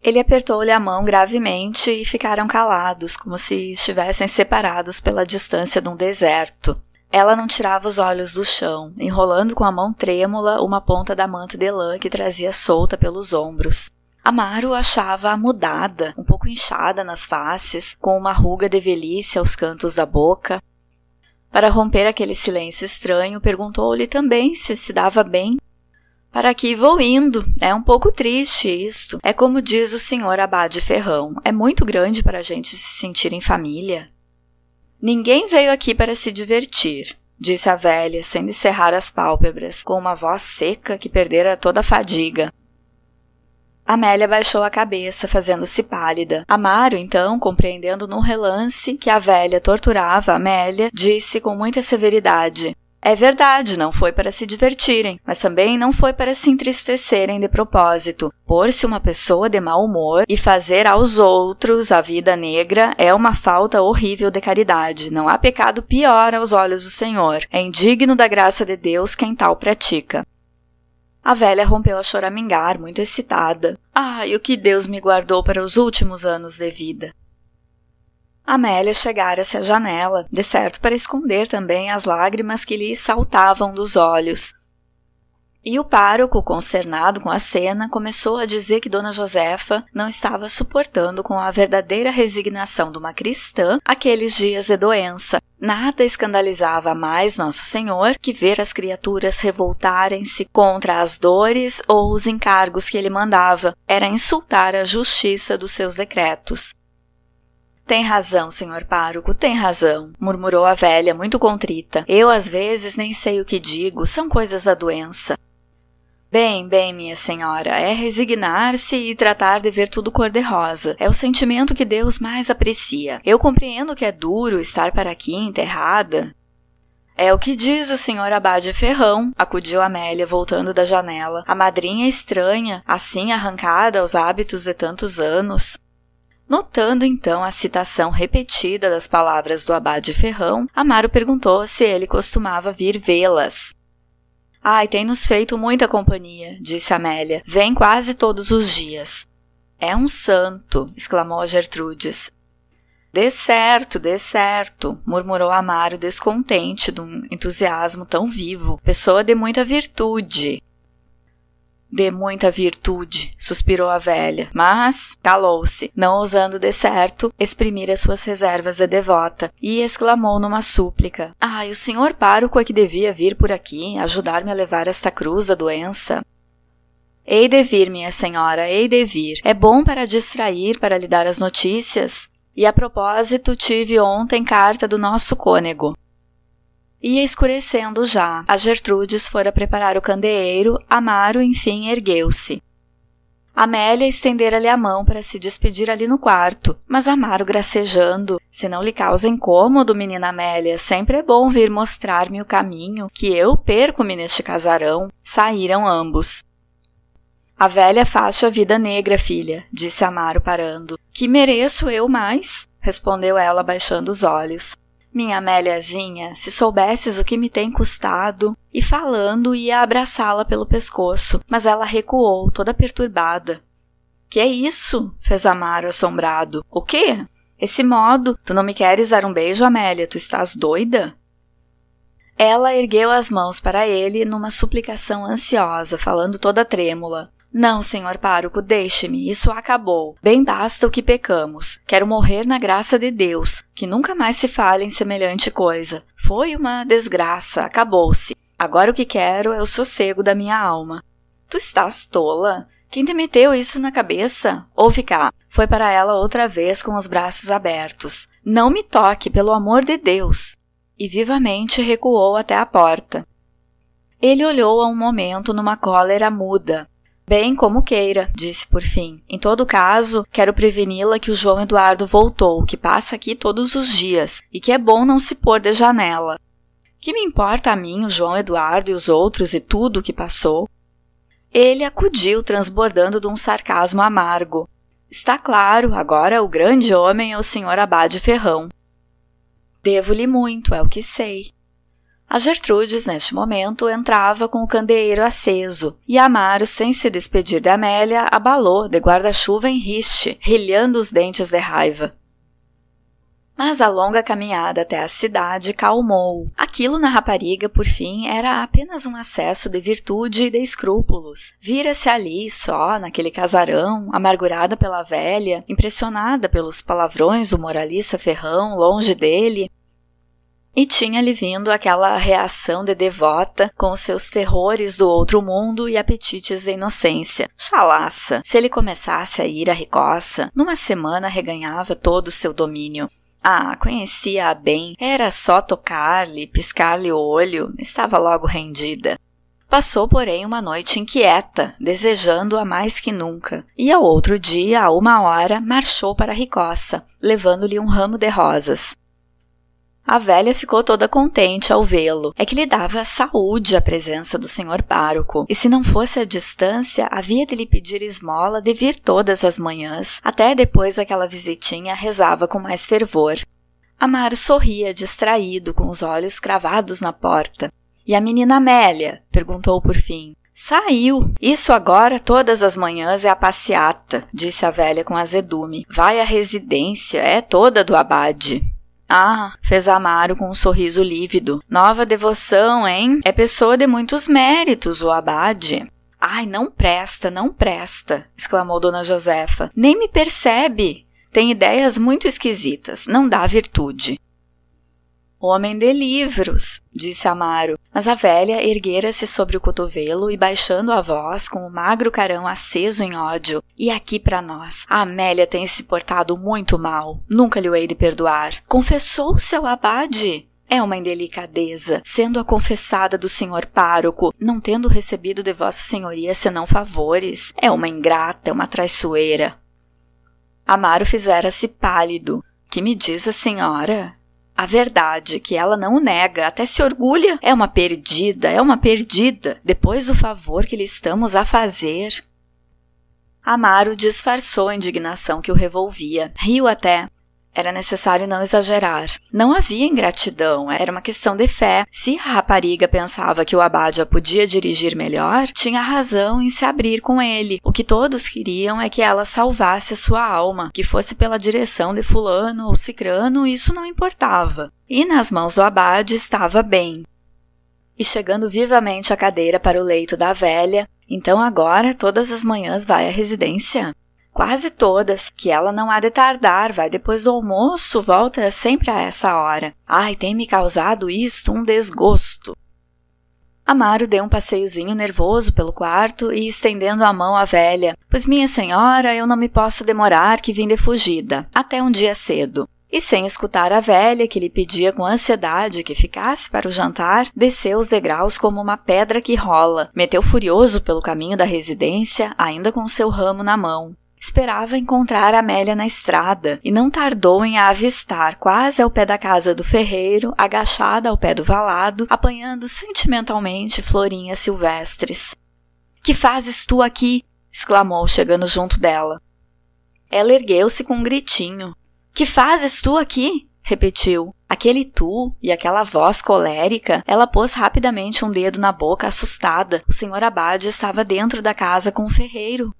Ele apertou-lhe a mão gravemente e ficaram calados, como se estivessem separados pela distância de um deserto. Ela não tirava os olhos do chão, enrolando com a mão trêmula uma ponta da manta de lã que trazia solta pelos ombros. Amaro achava-a mudada, um pouco inchada nas faces, com uma ruga de velhice aos cantos da boca. Para romper aquele silêncio estranho, perguntou-lhe também se se dava bem. Para aqui vou indo. É um pouco triste isto. É como diz o senhor Abade Ferrão. É muito grande para a gente se sentir em família. Ninguém veio aqui para se divertir, disse a velha, sem cerrar as pálpebras, com uma voz seca que perdera toda a fadiga. Amélia baixou a cabeça, fazendo-se pálida. Amaro, então, compreendendo num relance que a velha torturava Amélia, disse com muita severidade: é verdade, não foi para se divertirem, mas também não foi para se entristecerem de propósito. Pôr-se uma pessoa de mau humor e fazer aos outros a vida negra é uma falta horrível de caridade. Não há pecado pior aos olhos do Senhor. É indigno da graça de Deus quem tal pratica. A velha rompeu a choramingar, muito excitada. Ai, o que Deus me guardou para os últimos anos de vida! Amélia chegara-se à janela, de certo para esconder também as lágrimas que lhe saltavam dos olhos. E o pároco, consternado com a cena, começou a dizer que Dona Josefa não estava suportando com a verdadeira resignação de uma cristã aqueles dias de doença. Nada escandalizava mais Nosso Senhor que ver as criaturas revoltarem-se contra as dores ou os encargos que ele mandava. Era insultar a justiça dos seus decretos. Tem razão, senhor pároco, tem razão, murmurou a velha, muito contrita. Eu às vezes nem sei o que digo, são coisas da doença. Bem, bem, minha senhora, é resignar-se e tratar de ver tudo cor-de-rosa. É o sentimento que Deus mais aprecia. Eu compreendo que é duro estar para aqui enterrada. É o que diz o senhor Abade Ferrão, acudiu Amélia, voltando da janela. A madrinha estranha, assim arrancada aos hábitos de tantos anos. Notando então a citação repetida das palavras do Abade Ferrão, Amaro perguntou se ele costumava vir vê-las. Ai, tem nos feito muita companhia, disse Amélia. Vem quase todos os dias. É um santo, exclamou Gertrudes. Dê certo, dê certo, murmurou Amaro descontente de um entusiasmo tão vivo. Pessoa de muita virtude. De muita virtude, suspirou a velha, mas calou-se, não ousando de certo exprimir as suas reservas de devota, e exclamou numa súplica: Ai, o senhor pároco é que devia vir por aqui ajudar-me a levar esta cruz da doença. Hei de vir, minha senhora, hei de vir. É bom para distrair, para lhe dar as notícias. E a propósito, tive ontem carta do nosso cônego. Ia escurecendo já. A Gertrudes fora preparar o candeeiro, Amaro, enfim, ergueu-se. Amélia estendera-lhe a mão para se despedir ali no quarto, mas Amaro gracejando, se não lhe causa incômodo, menina Amélia, sempre é bom vir mostrar-me o caminho, que eu perco-me neste casarão. Saíram ambos. A velha faixa vida negra, filha, disse Amaro parando. Que mereço eu mais? respondeu ela baixando os olhos. Minha Améliazinha, se soubesses o que me tem custado. E falando, ia abraçá-la pelo pescoço, mas ela recuou, toda perturbada. Que é isso? fez Amaro assombrado. O quê? Esse modo, tu não me queres dar um beijo, Amélia? Tu estás doida? Ela ergueu as mãos para ele numa suplicação ansiosa, falando toda trêmula. Não, senhor pároco, deixe-me, isso acabou. Bem basta o que pecamos. Quero morrer na graça de Deus, que nunca mais se fale em semelhante coisa. Foi uma desgraça, acabou-se. Agora o que quero é o sossego da minha alma. Tu estás tola? Quem te meteu isso na cabeça? Ouve cá. Foi para ela outra vez com os braços abertos. Não me toque, pelo amor de Deus! E vivamente recuou até a porta. Ele olhou a um momento numa cólera muda, Bem, como queira, disse por fim. Em todo caso, quero preveni-la que o João Eduardo voltou, que passa aqui todos os dias, e que é bom não se pôr de janela. Que me importa a mim, o João Eduardo e os outros e tudo o que passou? Ele acudiu, transbordando de um sarcasmo amargo. Está claro, agora o grande homem é o Sr. Abade Ferrão. Devo-lhe muito, é o que sei. A Gertrudes, neste momento, entrava com o candeeiro aceso, e Amaro, sem se despedir de Amélia, abalou, de guarda-chuva em riste, rilhando os dentes de raiva. Mas a longa caminhada até a cidade calmou. Aquilo na rapariga, por fim, era apenas um acesso de virtude e de escrúpulos. Vira-se ali, só, naquele casarão, amargurada pela velha, impressionada pelos palavrões do moralista ferrão, longe dele, e tinha-lhe vindo aquela reação de devota com os seus terrores do outro mundo e apetites de inocência. Chalaça! Se ele começasse a ir à ricoça, numa semana reganhava todo o seu domínio. Ah, conhecia-a bem, era só tocar-lhe, piscar-lhe o olho, estava logo rendida. Passou, porém, uma noite inquieta, desejando-a mais que nunca, e ao outro dia, a uma hora, marchou para a ricoça, levando-lhe um ramo de rosas. A velha ficou toda contente ao vê-lo. É que lhe dava saúde a presença do senhor pároco, e se não fosse a distância, havia de lhe pedir esmola de vir todas as manhãs, até depois daquela visitinha rezava com mais fervor. Amaro sorria distraído, com os olhos cravados na porta. E a menina Amélia? perguntou por fim. Saiu. Isso agora todas as manhãs é a passeata, disse a velha com azedume. Vai à residência, é toda do abade. Ah, fez Amaro com um sorriso lívido. Nova devoção, hein? É pessoa de muitos méritos, o abade. Ai, não presta, não presta, exclamou Dona Josefa. Nem me percebe. Tem ideias muito esquisitas, não dá virtude. Homem de livros, disse Amaro, mas a velha erguera-se sobre o cotovelo e baixando a voz com o magro carão aceso em ódio. E aqui para nós, a Amélia tem se portado muito mal, nunca lhe hei de perdoar. Confessou seu abade? É uma indelicadeza, sendo a confessada do senhor pároco, não tendo recebido de vossa senhoria senão favores. É uma ingrata, uma traiçoeira. Amaro fizera-se pálido. Que me diz a senhora? A verdade, que ela não o nega, até se orgulha, é uma perdida, é uma perdida, depois do favor que lhe estamos a fazer. Amaro disfarçou a indignação que o revolvia, riu até, era necessário não exagerar. Não havia ingratidão, era uma questão de fé. Se a rapariga pensava que o abade a podia dirigir melhor, tinha razão em se abrir com ele. O que todos queriam é que ela salvasse a sua alma, que fosse pela direção de fulano ou cicrano, isso não importava. E nas mãos do abade estava bem. E chegando vivamente a cadeira para o leito da velha, então agora todas as manhãs vai à residência? Quase todas, que ela não há de tardar, vai depois do almoço, volta sempre a essa hora. Ai, tem me causado isto um desgosto. Amaro deu um passeiozinho nervoso pelo quarto e estendendo a mão à velha. Pois, minha senhora, eu não me posso demorar, que vim de fugida, até um dia cedo. E sem escutar a velha, que lhe pedia com ansiedade que ficasse para o jantar, desceu os degraus como uma pedra que rola, meteu furioso pelo caminho da residência, ainda com seu ramo na mão. Esperava encontrar Amélia na estrada e não tardou em a avistar quase ao pé da casa do ferreiro, agachada ao pé do valado, apanhando sentimentalmente florinhas silvestres. Que fazes tu aqui? exclamou, chegando junto dela. Ela ergueu-se com um gritinho. Que fazes tu aqui? repetiu. Aquele tu e aquela voz colérica, ela pôs rapidamente um dedo na boca, assustada. O senhor Abade estava dentro da casa com o ferreiro.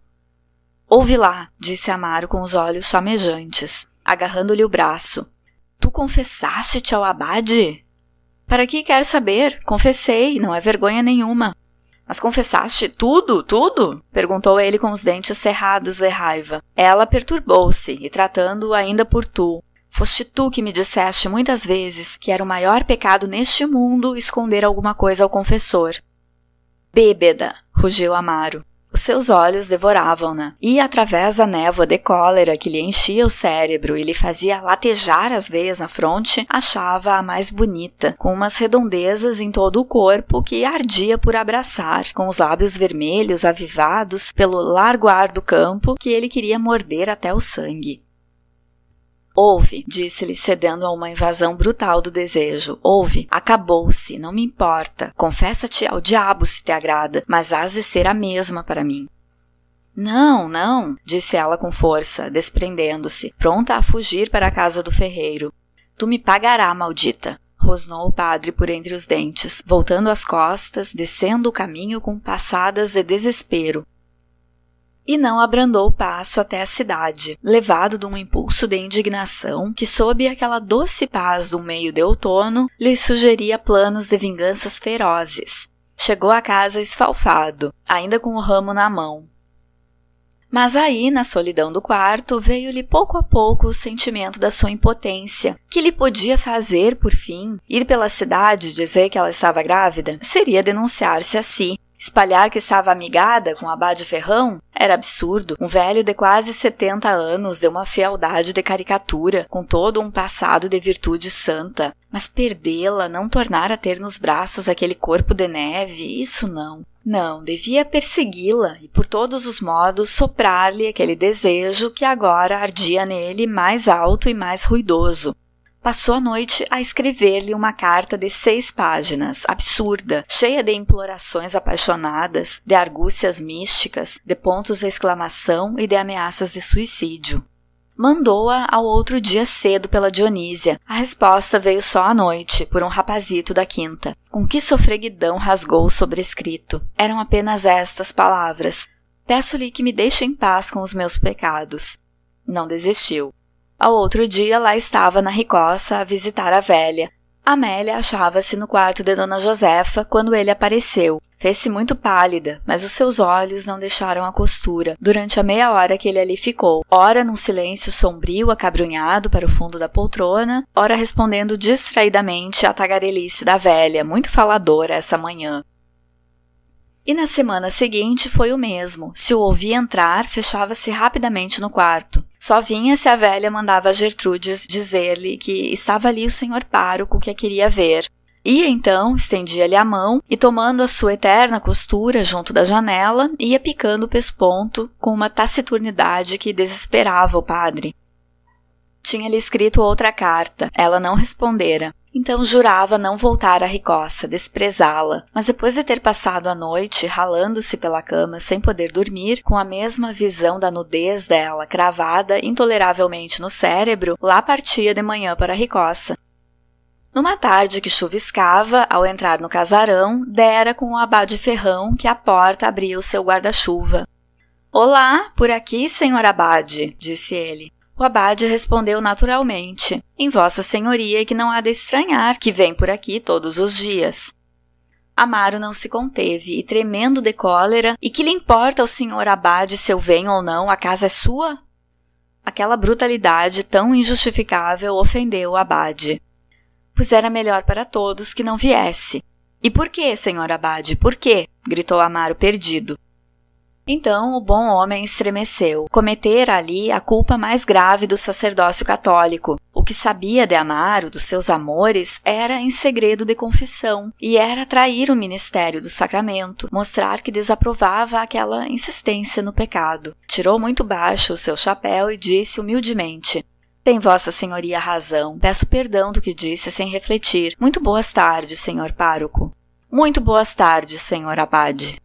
Ouve lá, disse Amaro com os olhos chamejantes, agarrando-lhe o braço. Tu confessaste-te ao abade? Para que quer saber? Confessei, não é vergonha nenhuma. Mas confessaste tudo, tudo? perguntou ele com os dentes cerrados de raiva. Ela perturbou-se e, tratando-o ainda por tu, Foste tu que me disseste muitas vezes que era o maior pecado neste mundo esconder alguma coisa ao confessor. Bêbeda, rugiu Amaro. Os seus olhos devoravam-na, e através da névoa de cólera que lhe enchia o cérebro e lhe fazia latejar as veias na fronte, achava-a mais bonita, com umas redondezas em todo o corpo que ardia por abraçar, com os lábios vermelhos avivados pelo largo ar do campo que ele queria morder até o sangue. Ouve, disse-lhe, cedendo a uma invasão brutal do desejo. Ouve, acabou-se, não me importa. Confessa-te ao diabo se te agrada, mas has de ser a mesma para mim. Não, não, disse ela com força, desprendendo-se, pronta a fugir para a casa do ferreiro. Tu me pagará, maldita rosnou o padre por entre os dentes, voltando as costas, descendo o caminho com passadas de desespero, e não abrandou o passo até a cidade, levado de um impulso de indignação que, sob aquela doce paz do meio de outono, lhe sugeria planos de vinganças ferozes. Chegou à casa esfalfado, ainda com o ramo na mão. Mas aí, na solidão do quarto, veio-lhe pouco a pouco o sentimento da sua impotência. Que lhe podia fazer, por fim? Ir pela cidade dizer que ela estava grávida? Seria denunciar-se a si, Espalhar que estava amigada com Abade Ferrão era absurdo. Um velho de quase 70 anos de uma fealdade de caricatura, com todo um passado de virtude santa. Mas perdê-la, não tornar a ter nos braços aquele corpo de neve, isso não. Não, devia persegui-la e por todos os modos soprar-lhe aquele desejo que agora ardia nele mais alto e mais ruidoso. Passou a noite a escrever-lhe uma carta de seis páginas, absurda, cheia de implorações apaixonadas, de argúcias místicas, de pontos de exclamação e de ameaças de suicídio. Mandou-a ao outro dia cedo pela Dionísia. A resposta veio só à noite, por um rapazito da quinta. Com que sofreguidão rasgou o sobrescrito. Eram apenas estas palavras: Peço-lhe que me deixe em paz com os meus pecados. Não desistiu. Ao outro dia, lá estava na Ricossa a visitar a velha. Amélia achava-se no quarto de Dona Josefa quando ele apareceu. Fez-se muito pálida, mas os seus olhos não deixaram a costura durante a meia hora que ele ali ficou, ora num silêncio sombrio acabrunhado para o fundo da poltrona, ora respondendo distraidamente à tagarelice da velha, muito faladora essa manhã. E na semana seguinte foi o mesmo. Se o ouvia entrar, fechava-se rapidamente no quarto. Só vinha se a velha mandava a Gertrudes dizer-lhe que estava ali o senhor pároco que a queria ver. Ia então, estendia-lhe a mão e, tomando a sua eterna costura junto da janela, ia picando o pesponto com uma taciturnidade que desesperava o padre. Tinha-lhe escrito outra carta, ela não respondera. Então jurava não voltar à Ricossa, desprezá-la. Mas depois de ter passado a noite ralando-se pela cama sem poder dormir, com a mesma visão da nudez dela cravada intoleravelmente no cérebro, lá partia de manhã para a Ricossa. Numa tarde que chuviscava, ao entrar no casarão, dera com o abade Ferrão que a porta abria o seu guarda-chuva. Olá, por aqui, senhor abade, disse ele. O abade respondeu naturalmente: Em Vossa Senhoria que não há de estranhar que vem por aqui todos os dias. Amaro não se conteve e, tremendo de cólera, e que lhe importa ao senhor abade se eu venho ou não, a casa é sua? Aquela brutalidade tão injustificável ofendeu o abade. Pois era melhor para todos que não viesse. E por que, senhor abade, por quê? gritou Amaro perdido. Então o bom homem estremeceu. Cometera ali a culpa mais grave do sacerdócio católico. O que sabia de Amaro, dos seus amores, era em segredo de confissão, e era trair o ministério do sacramento, mostrar que desaprovava aquela insistência no pecado. Tirou muito baixo o seu chapéu e disse humildemente: tem Vossa Senhoria razão. Peço perdão do que disse sem refletir. Muito boas tardes, senhor pároco. Muito boas tardes, senhor abade.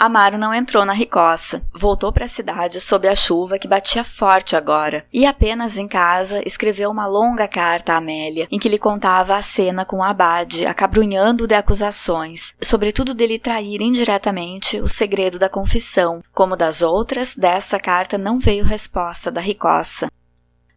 Amaro não entrou na ricoça, voltou para a cidade sob a chuva que batia forte agora, e apenas em casa escreveu uma longa carta a Amélia, em que lhe contava a cena com o abade, acabrunhando de acusações, sobretudo dele trair indiretamente o segredo da confissão. Como das outras, dessa carta não veio resposta da ricoça.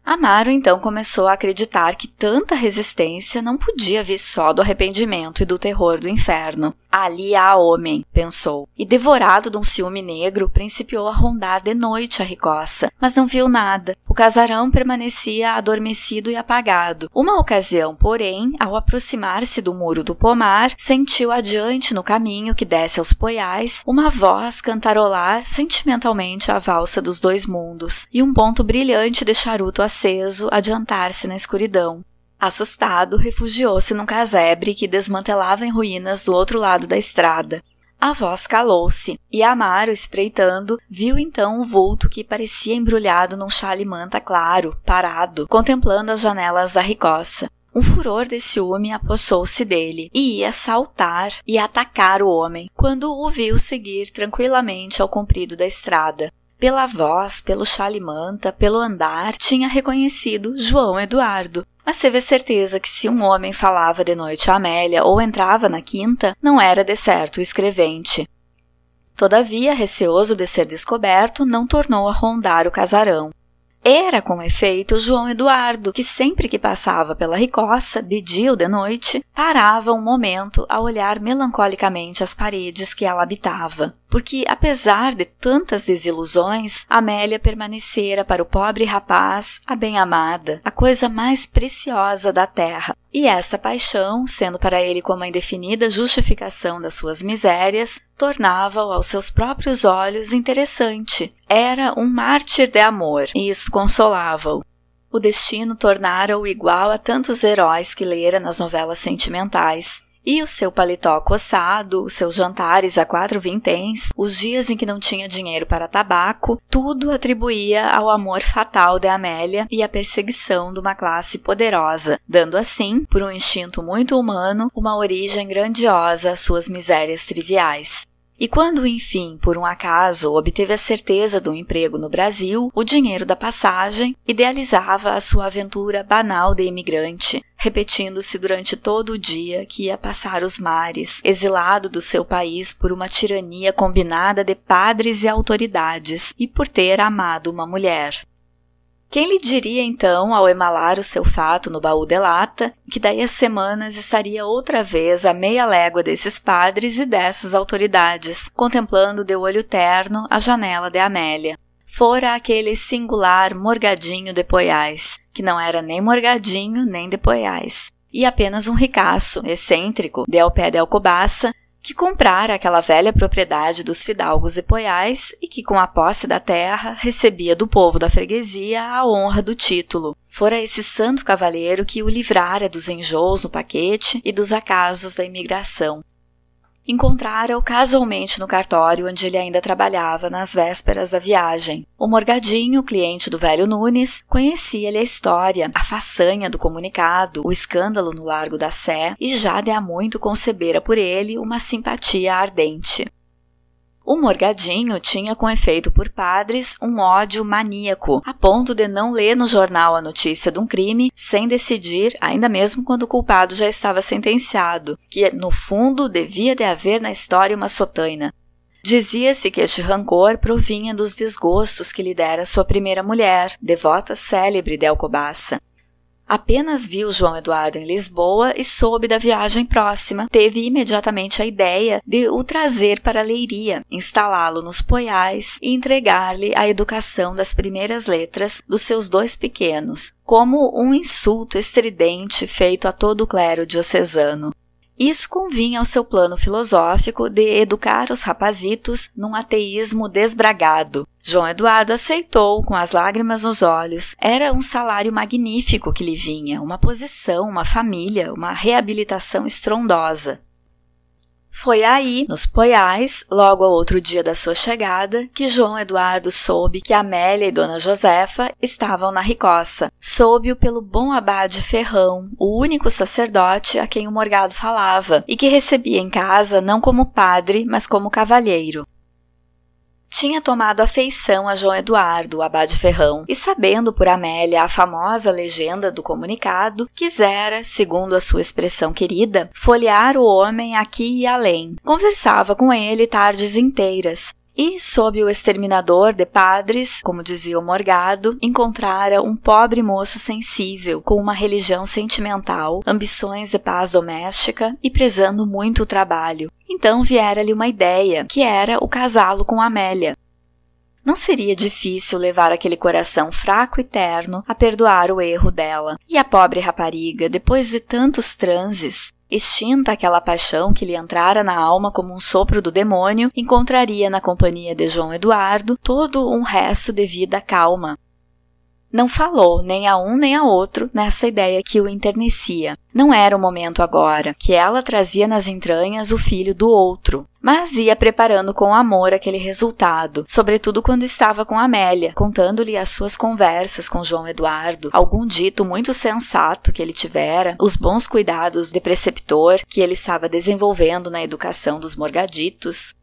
Amaro então começou a acreditar que tanta resistência não podia vir só do arrependimento e do terror do inferno. Ali há homem, pensou, e devorado de um ciúme negro, principiou a rondar de noite a ricoça, mas não viu nada. O casarão permanecia adormecido e apagado. Uma ocasião, porém, ao aproximar-se do muro do pomar, sentiu adiante no caminho que desce aos poiais uma voz cantarolar sentimentalmente a valsa dos dois mundos e um ponto brilhante de charuto aceso adiantar-se na escuridão. Assustado, refugiou-se num casebre que desmantelava em ruínas do outro lado da estrada. A voz calou-se, e Amaro, espreitando, viu então um vulto que parecia embrulhado num chale manta claro, parado, contemplando as janelas da ricoça. Um furor de ciúme apossou-se dele e ia saltar e atacar o homem, quando o viu seguir tranquilamente ao comprido da estrada. Pela voz, pelo chale manta, pelo andar, tinha reconhecido João Eduardo, mas teve certeza que se um homem falava de noite a Amélia ou entrava na quinta, não era de certo o escrevente. Todavia, receoso de ser descoberto, não tornou a rondar o casarão. Era, com efeito, João Eduardo, que sempre que passava pela ricoça, de dia ou de noite, parava um momento a olhar melancolicamente as paredes que ela habitava porque, apesar de tantas desilusões, Amélia permanecera para o pobre rapaz a bem-amada, a coisa mais preciosa da terra. E essa paixão, sendo para ele como a indefinida justificação das suas misérias, tornava-o aos seus próprios olhos interessante. Era um mártir de amor, e isso consolava-o. O destino tornara-o igual a tantos heróis que lera nas novelas sentimentais. E o seu paletó coçado, os seus jantares a quatro vinténs, os dias em que não tinha dinheiro para tabaco, tudo atribuía ao amor fatal de Amélia e à perseguição de uma classe poderosa, dando assim, por um instinto muito humano, uma origem grandiosa às suas misérias triviais. E quando, enfim, por um acaso, obteve a certeza do emprego no Brasil, o dinheiro da passagem, idealizava a sua aventura banal de imigrante, repetindo-se durante todo o dia que ia passar os mares, exilado do seu país por uma tirania combinada de padres e autoridades e por ter amado uma mulher. Quem lhe diria então, ao emalar o seu fato no baú de lata, que daí a semanas estaria outra vez a meia légua desses padres e dessas autoridades, contemplando de olho terno a janela de Amélia? Fora aquele singular morgadinho de Poiais, que não era nem morgadinho nem de Poiais, e apenas um ricaço, excêntrico, de ao pé de Alcobaça, que comprara aquela velha propriedade dos fidalgos e poiais e que, com a posse da terra, recebia do povo da freguesia a honra do título. Fora esse santo cavalheiro que o livrara dos enjoos no paquete e dos acasos da imigração. Encontrara-o casualmente no cartório onde ele ainda trabalhava nas vésperas da viagem. O Morgadinho, cliente do velho Nunes, conhecia-lhe a história, a façanha do comunicado, o escândalo no Largo da Sé e já de há muito concebera por ele uma simpatia ardente. O Morgadinho tinha com efeito por padres um ódio maníaco, a ponto de não ler no jornal a notícia de um crime sem decidir, ainda mesmo quando o culpado já estava sentenciado, que no fundo devia de haver na história uma sotaina. Dizia-se que este rancor provinha dos desgostos que lhe dera sua primeira mulher, devota célebre de Alcobaça, Apenas viu João Eduardo em Lisboa e soube da viagem próxima. Teve imediatamente a ideia de o trazer para Leiria, instalá-lo nos Poiais e entregar-lhe a educação das primeiras letras dos seus dois pequenos, como um insulto estridente feito a todo o clero diocesano. Isso convinha ao seu plano filosófico de educar os rapazitos num ateísmo desbragado. João Eduardo aceitou com as lágrimas nos olhos. Era um salário magnífico que lhe vinha, uma posição, uma família, uma reabilitação estrondosa. Foi aí, nos Poiais, logo ao outro dia da sua chegada, que João Eduardo soube que Amélia e Dona Josefa estavam na Ricossa. Soube-o pelo bom abade Ferrão, o único sacerdote a quem o Morgado falava, e que recebia em casa não como padre, mas como cavalheiro tinha tomado afeição a João Eduardo, o abade Ferrão, e sabendo por Amélia a famosa legenda do comunicado, quisera, segundo a sua expressão querida, folhear o homem aqui e além. Conversava com ele tardes inteiras, e, sob o exterminador de padres, como dizia o Morgado, encontrara um pobre moço sensível, com uma religião sentimental, ambições de paz doméstica e prezando muito o trabalho. Então viera-lhe uma ideia, que era o casá-lo com Amélia. Não seria difícil levar aquele coração fraco e terno a perdoar o erro dela. E a pobre rapariga, depois de tantos transes, extinta aquela paixão que lhe entrara na alma como um sopro do demônio, encontraria na companhia de João Eduardo todo um resto de vida calma, não falou nem a um nem a outro nessa ideia que o enternecia. Não era o momento agora, que ela trazia nas entranhas o filho do outro, mas ia preparando com amor aquele resultado, sobretudo quando estava com Amélia, contando-lhe as suas conversas com João Eduardo, algum dito muito sensato que ele tivera, os bons cuidados de preceptor que ele estava desenvolvendo na educação dos morgaditos,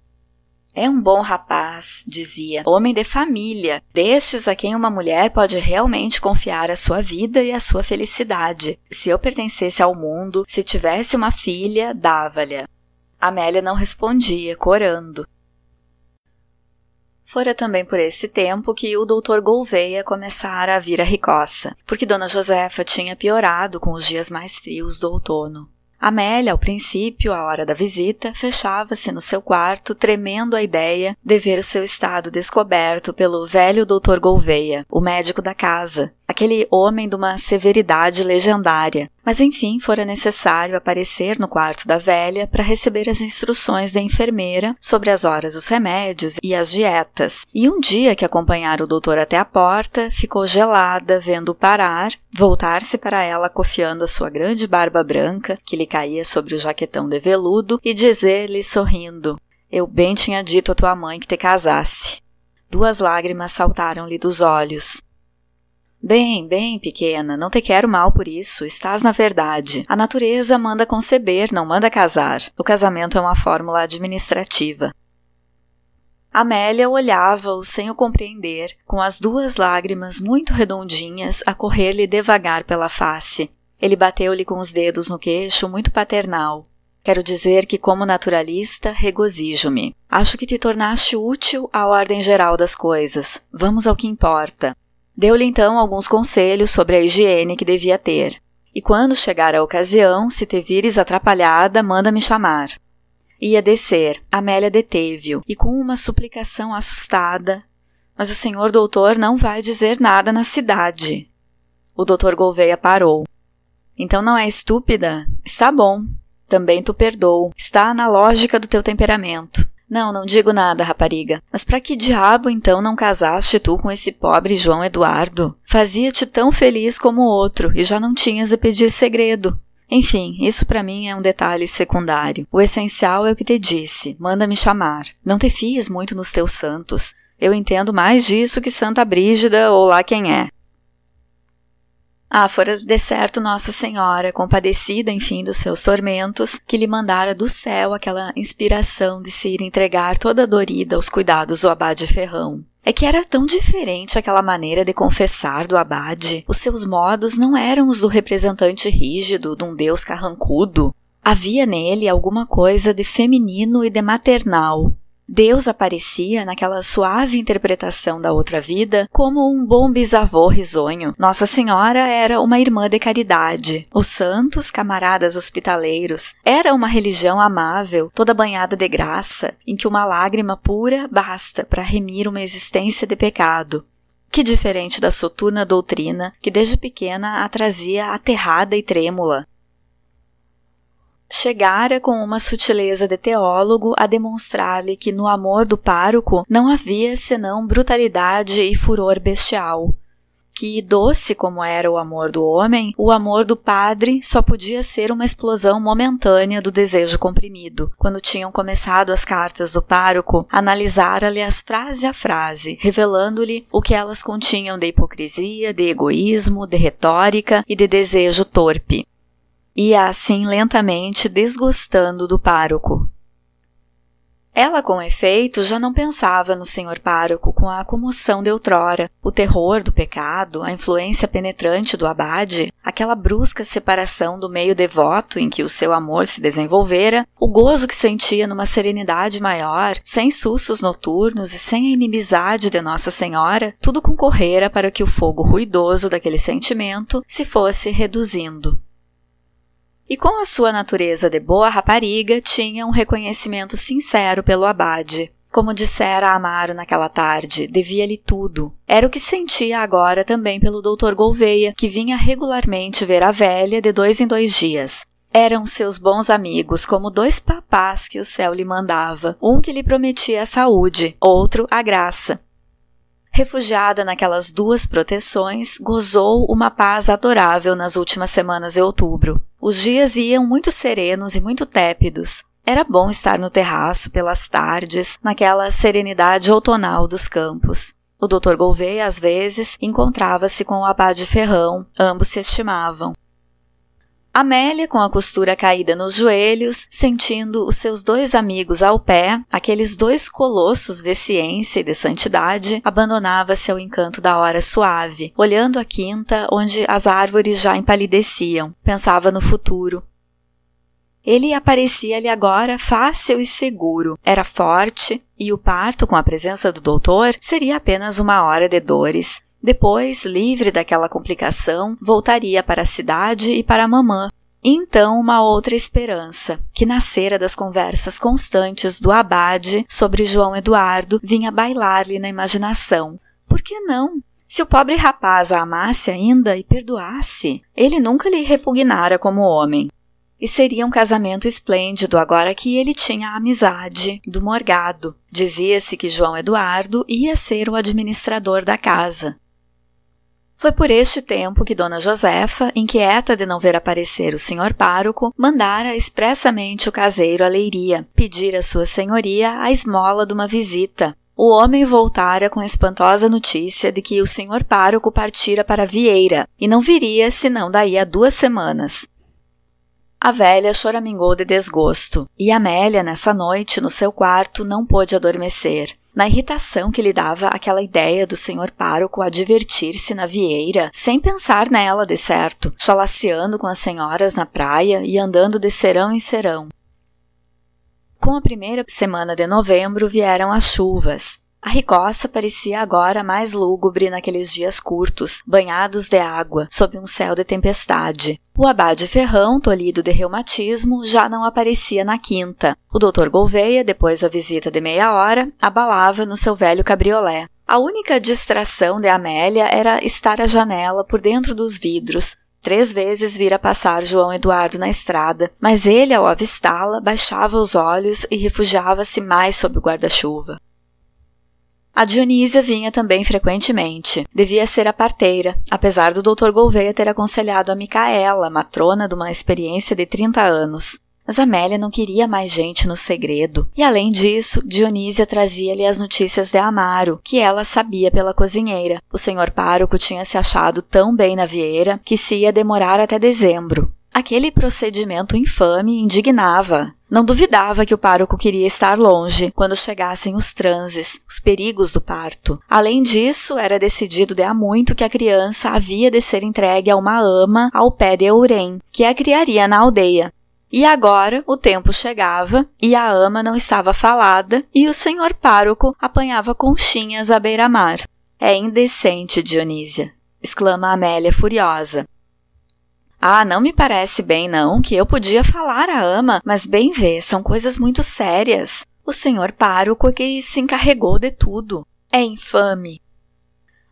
é um bom rapaz, dizia, homem de família, destes a quem uma mulher pode realmente confiar a sua vida e a sua felicidade. Se eu pertencesse ao mundo, se tivesse uma filha, dava-lhe. Amélia não respondia, corando. Fora também por esse tempo que o doutor Gouveia começara a vir a Ricossa, porque Dona Josefa tinha piorado com os dias mais frios do outono. Amélia, ao princípio, à hora da visita, fechava-se no seu quarto, tremendo a ideia de ver o seu estado descoberto pelo velho doutor Gouveia, o médico da casa, aquele homem de uma severidade legendária. Mas enfim, fora necessário aparecer no quarto da velha para receber as instruções da enfermeira sobre as horas dos remédios e as dietas. E um dia que acompanhara o doutor até a porta, ficou gelada vendo-o parar, voltar-se para ela cofiando a sua grande barba branca, que lhe caía sobre o jaquetão de veludo, e dizer-lhe sorrindo: Eu bem tinha dito à tua mãe que te casasse. Duas lágrimas saltaram-lhe dos olhos. Bem, bem, pequena, não te quero mal por isso, estás na verdade. A natureza manda conceber, não manda casar. O casamento é uma fórmula administrativa. Amélia olhava-o sem o compreender, com as duas lágrimas muito redondinhas a correr-lhe devagar pela face. Ele bateu-lhe com os dedos no queixo, muito paternal. Quero dizer que, como naturalista, regozijo-me. Acho que te tornaste útil à ordem geral das coisas. Vamos ao que importa. Deu-lhe então alguns conselhos sobre a higiene que devia ter. E quando chegar a ocasião, se te vires atrapalhada, manda-me chamar. Ia descer. Amélia deteve-o e, com uma suplicação assustada, mas o senhor doutor não vai dizer nada na cidade. O doutor Gouveia parou. Então não é estúpida? Está bom. também tu perdoo. Está na lógica do teu temperamento. Não, não digo nada, rapariga. Mas para que diabo então não casaste tu com esse pobre João Eduardo? Fazia-te tão feliz como o outro e já não tinhas a pedir segredo. Enfim, isso para mim é um detalhe secundário. O essencial é o que te disse: manda me chamar. Não te fies muito nos teus santos. Eu entendo mais disso que Santa Brígida ou lá quem é. Ah, fora de certo Nossa Senhora, compadecida, enfim, dos seus tormentos, que lhe mandara do céu aquela inspiração de se ir entregar toda dorida aos cuidados do abade Ferrão. É que era tão diferente aquela maneira de confessar do abade. Os seus modos não eram os do representante rígido, de um deus carrancudo. Havia nele alguma coisa de feminino e de maternal, Deus aparecia naquela suave interpretação da outra vida como um bom bisavô risonho. Nossa Senhora era uma irmã de caridade. Os santos, camaradas hospitaleiros, era uma religião amável, toda banhada de graça, em que uma lágrima pura basta para remir uma existência de pecado. Que diferente da soturna doutrina que desde pequena a trazia aterrada e trêmula, chegara com uma sutileza de teólogo a demonstrar-lhe que no amor do pároco não havia senão brutalidade e furor bestial. Que, doce como era o amor do homem, o amor do padre só podia ser uma explosão momentânea do desejo comprimido. Quando tinham começado as cartas do pároco, analisara-lhe-as frase a frase, revelando-lhe o que elas continham de hipocrisia, de egoísmo, de retórica e de desejo torpe ia assim lentamente desgostando do pároco. Ela, com efeito, já não pensava no senhor pároco com a comoção de outrora, o terror do pecado, a influência penetrante do abade, aquela brusca separação do meio devoto em que o seu amor se desenvolvera, o gozo que sentia numa serenidade maior, sem sustos noturnos e sem a inimizade de Nossa Senhora, tudo concorrera para que o fogo ruidoso daquele sentimento se fosse reduzindo e com a sua natureza de boa rapariga tinha um reconhecimento sincero pelo abade. Como dissera Amaro naquela tarde, devia-lhe tudo. Era o que sentia agora também pelo doutor Gouveia, que vinha regularmente ver a velha de dois em dois dias. Eram seus bons amigos, como dois papás que o céu lhe mandava, um que lhe prometia a saúde, outro a graça. Refugiada naquelas duas proteções, gozou uma paz adorável nas últimas semanas de outubro. Os dias iam muito serenos e muito tépidos. Era bom estar no terraço pelas tardes, naquela serenidade outonal dos campos. O Dr. Gouveia, às vezes, encontrava-se com o abade Ferrão, ambos se estimavam. Amélia, com a costura caída nos joelhos, sentindo os seus dois amigos ao pé, aqueles dois colossos de ciência e de santidade, abandonava-se ao encanto da hora suave, olhando a quinta onde as árvores já empalideciam. Pensava no futuro. Ele aparecia-lhe agora fácil e seguro. Era forte, e o parto, com a presença do doutor, seria apenas uma hora de dores. Depois, livre daquela complicação, voltaria para a cidade e para a mamã. Então uma outra esperança, que nascera das conversas constantes do abade sobre João Eduardo, vinha bailar-lhe na imaginação. Por que não? Se o pobre rapaz a amasse ainda e perdoasse, ele nunca lhe repugnara como homem. E seria um casamento esplêndido agora que ele tinha a amizade do morgado. Dizia-se que João Eduardo ia ser o administrador da casa. Foi por este tempo que Dona Josefa, inquieta de não ver aparecer o senhor pároco, mandara expressamente o caseiro à leiria, pedir a sua senhoria a esmola de uma visita. O homem voltara com a espantosa notícia de que o senhor pároco partira para Vieira e não viria senão daí a duas semanas. A velha choramingou de desgosto, e Amélia, nessa noite, no seu quarto, não pôde adormecer na irritação que lhe dava aquela ideia do senhor pároco a divertir-se na vieira, sem pensar nela de certo, chalaceando com as senhoras na praia e andando de serão em serão. Com a primeira semana de novembro vieram as chuvas. A ricoça parecia agora mais lúgubre naqueles dias curtos, banhados de água, sob um céu de tempestade. O abade Ferrão, tolhido de reumatismo, já não aparecia na quinta. O doutor Gouveia, depois da visita de meia hora, abalava no seu velho cabriolé. A única distração de Amélia era estar à janela por dentro dos vidros, Três vezes vira passar João Eduardo na estrada, mas ele, ao avistá-la, baixava os olhos e refugiava-se mais sob o guarda-chuva. A Dionísia vinha também frequentemente. Devia ser a parteira, apesar do Dr. Gouveia ter aconselhado a Micaela, matrona de uma experiência de 30 anos. Mas Amélia não queria mais gente no segredo. E além disso, Dionísia trazia-lhe as notícias de Amaro, que ela sabia pela cozinheira. O senhor pároco tinha se achado tão bem na vieira que se ia demorar até dezembro. Aquele procedimento infame indignava. Não duvidava que o pároco queria estar longe quando chegassem os transes, os perigos do parto. Além disso, era decidido de há muito que a criança havia de ser entregue a uma ama ao pé de Eurém, que a criaria na aldeia. E agora o tempo chegava e a ama não estava falada e o senhor pároco apanhava conchinhas à beira-mar. É indecente, Dionísia, exclama Amélia furiosa. Ah, não me parece bem, não, que eu podia falar à ama, mas bem vê, são coisas muito sérias. O senhor pároco é que se encarregou de tudo. É infame.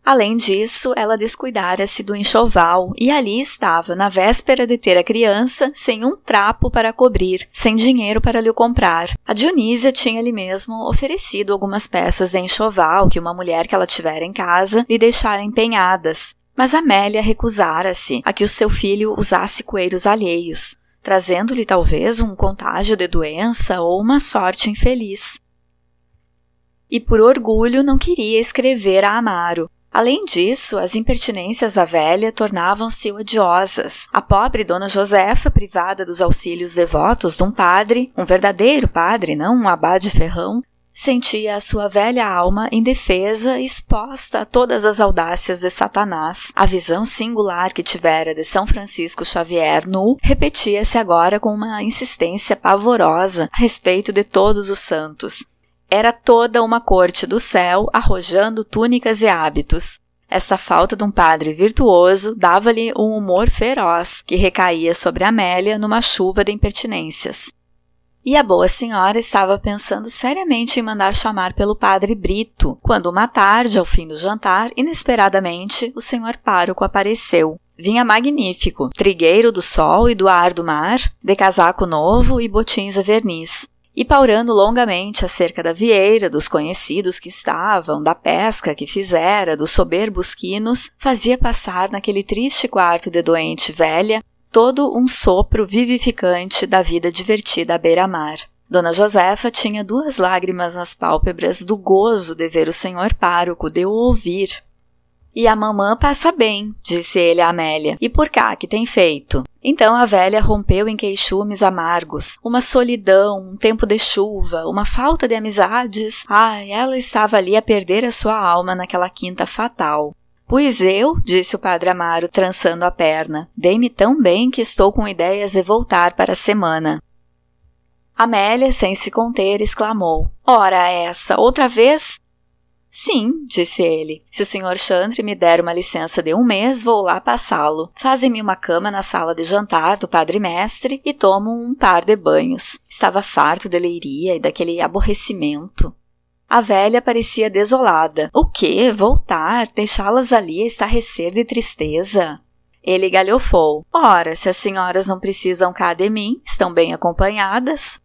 Além disso, ela descuidara-se do enxoval e ali estava, na véspera de ter a criança, sem um trapo para cobrir, sem dinheiro para lhe comprar. A Dionísia tinha-lhe mesmo oferecido algumas peças de enxoval que uma mulher que ela tivera em casa lhe deixara empenhadas, mas Amélia recusara-se a que o seu filho usasse coeiros alheios, trazendo-lhe talvez um contágio de doença ou uma sorte infeliz. E por orgulho não queria escrever a Amaro, Além disso, as impertinências da velha tornavam-se odiosas. A pobre dona Josefa, privada dos auxílios devotos de um padre, um verdadeiro padre, não um abade ferrão, sentia a sua velha alma indefesa exposta a todas as audácias de Satanás. A visão singular que tivera de São Francisco Xavier nu repetia-se agora com uma insistência pavorosa a respeito de todos os santos. Era toda uma corte do céu arrojando túnicas e hábitos. Esta falta de um padre virtuoso dava-lhe um humor feroz que recaía sobre Amélia numa chuva de impertinências. E a boa senhora estava pensando seriamente em mandar chamar pelo padre Brito, quando uma tarde, ao fim do jantar, inesperadamente, o senhor pároco apareceu. Vinha magnífico, trigueiro do sol e do ar do mar, de casaco novo e botins a verniz e paurando longamente acerca da vieira, dos conhecidos que estavam, da pesca que fizera, dos soberbos quinos, fazia passar naquele triste quarto de doente velha todo um sopro vivificante da vida divertida à beira-mar. Dona Josefa tinha duas lágrimas nas pálpebras do gozo de ver o senhor pároco, de o ouvir. E a mamã passa bem, disse ele a Amélia. E por cá, que tem feito? Então a velha rompeu em queixumes amargos, uma solidão, um tempo de chuva, uma falta de amizades. Ai, ela estava ali a perder a sua alma naquela quinta fatal. Pois eu, disse o padre Amaro, trançando a perna, dei-me tão bem que estou com ideias de voltar para a semana. Amélia, sem se conter, exclamou: Ora, essa, outra vez? Sim, disse ele. Se o Sr. Chantre me der uma licença de um mês, vou lá passá-lo. Fazem-me uma cama na sala de jantar do padre mestre e tomo um par de banhos. Estava farto de leiria e daquele aborrecimento. A velha parecia desolada. O que? Voltar? Deixá-las ali a estarrecer de tristeza? Ele galhofou. Ora, se as senhoras não precisam cá de mim, estão bem acompanhadas.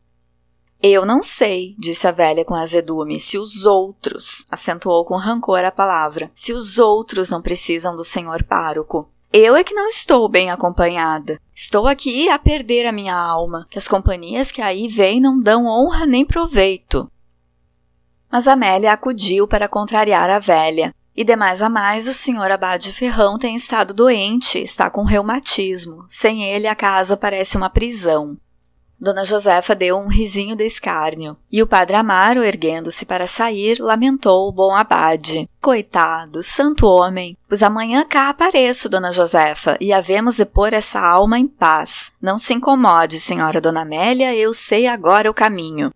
Eu não sei, disse a velha com azedume, se os outros, acentuou com rancor a palavra, se os outros não precisam do senhor pároco. Eu é que não estou bem acompanhada. Estou aqui a perder a minha alma, que as companhias que aí vêm não dão honra nem proveito. Mas Amélia acudiu para contrariar a velha. E demais a mais, o senhor Abade Ferrão tem estado doente, está com reumatismo. Sem ele, a casa parece uma prisão. Dona Josefa deu um risinho de escárnio, e o padre Amaro, erguendo-se para sair, lamentou o bom abade. Coitado, santo homem, pois amanhã cá apareço, Dona Josefa, e havemos de pôr essa alma em paz. Não se incomode, senhora Dona Amélia, eu sei agora o caminho.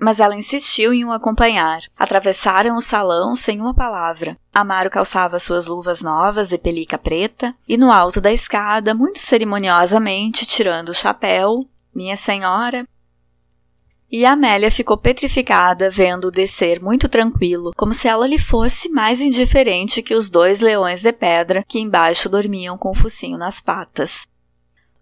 Mas ela insistiu em o acompanhar. Atravessaram o salão sem uma palavra. Amaro calçava suas luvas novas de pelica preta, e no alto da escada, muito cerimoniosamente, tirando o chapéu, minha senhora. E Amélia ficou petrificada vendo-o descer muito tranquilo, como se ela lhe fosse mais indiferente que os dois leões de pedra que embaixo dormiam com o focinho nas patas.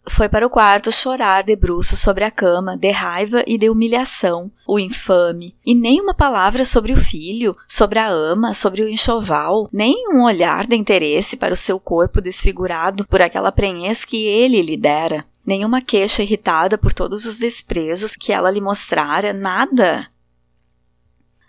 Foi para o quarto chorar de bruço sobre a cama, de raiva e de humilhação, o infame, e nem uma palavra sobre o filho, sobre a ama, sobre o enxoval, nem um olhar de interesse para o seu corpo desfigurado por aquela prenhez que ele lhe dera, nenhuma queixa irritada por todos os desprezos que ela lhe mostrara, nada.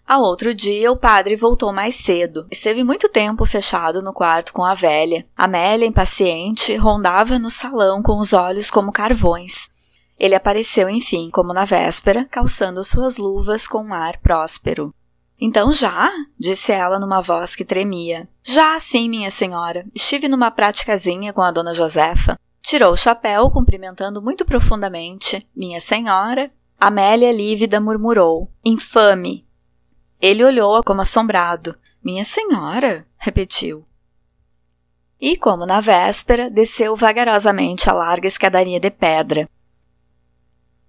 Ao outro dia, o padre voltou mais cedo. Esteve muito tempo fechado no quarto com a velha. Amélia, impaciente, rondava no salão com os olhos como carvões. Ele apareceu, enfim, como na véspera, calçando suas luvas com um ar próspero. Então já? disse ela numa voz que tremia. Já, sim, minha senhora. Estive numa praticazinha com a dona Josefa. Tirou o chapéu, cumprimentando muito profundamente. Minha senhora. Amélia lívida murmurou: Infame! Ele olhou-a como assombrado. Minha senhora, repetiu. E, como na véspera, desceu vagarosamente a larga escadaria de pedra.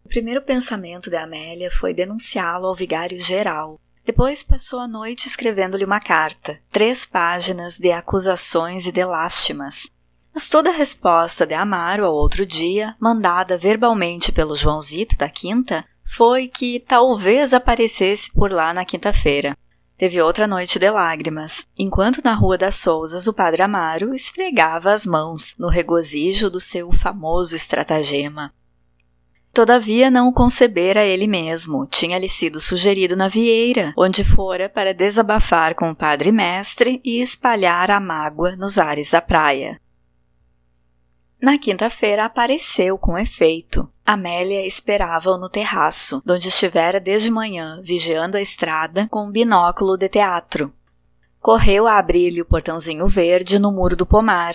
O primeiro pensamento de Amélia foi denunciá-lo ao vigário geral. Depois passou a noite escrevendo-lhe uma carta, três páginas de acusações e de lástimas. Mas toda a resposta de Amaro ao outro dia, mandada verbalmente pelo Joãozito da Quinta, foi que talvez aparecesse por lá na quinta-feira. Teve outra noite de lágrimas, enquanto na Rua das Sousas o padre Amaro esfregava as mãos no regozijo do seu famoso estratagema. Todavia não o concebera ele mesmo, tinha-lhe sido sugerido na Vieira, onde fora para desabafar com o padre mestre e espalhar a mágoa nos ares da praia. Na quinta-feira apareceu com efeito. Amélia esperava-o no terraço, onde estivera desde manhã, vigiando a estrada com um binóculo de teatro. Correu a abrir-lhe o portãozinho verde no muro do pomar.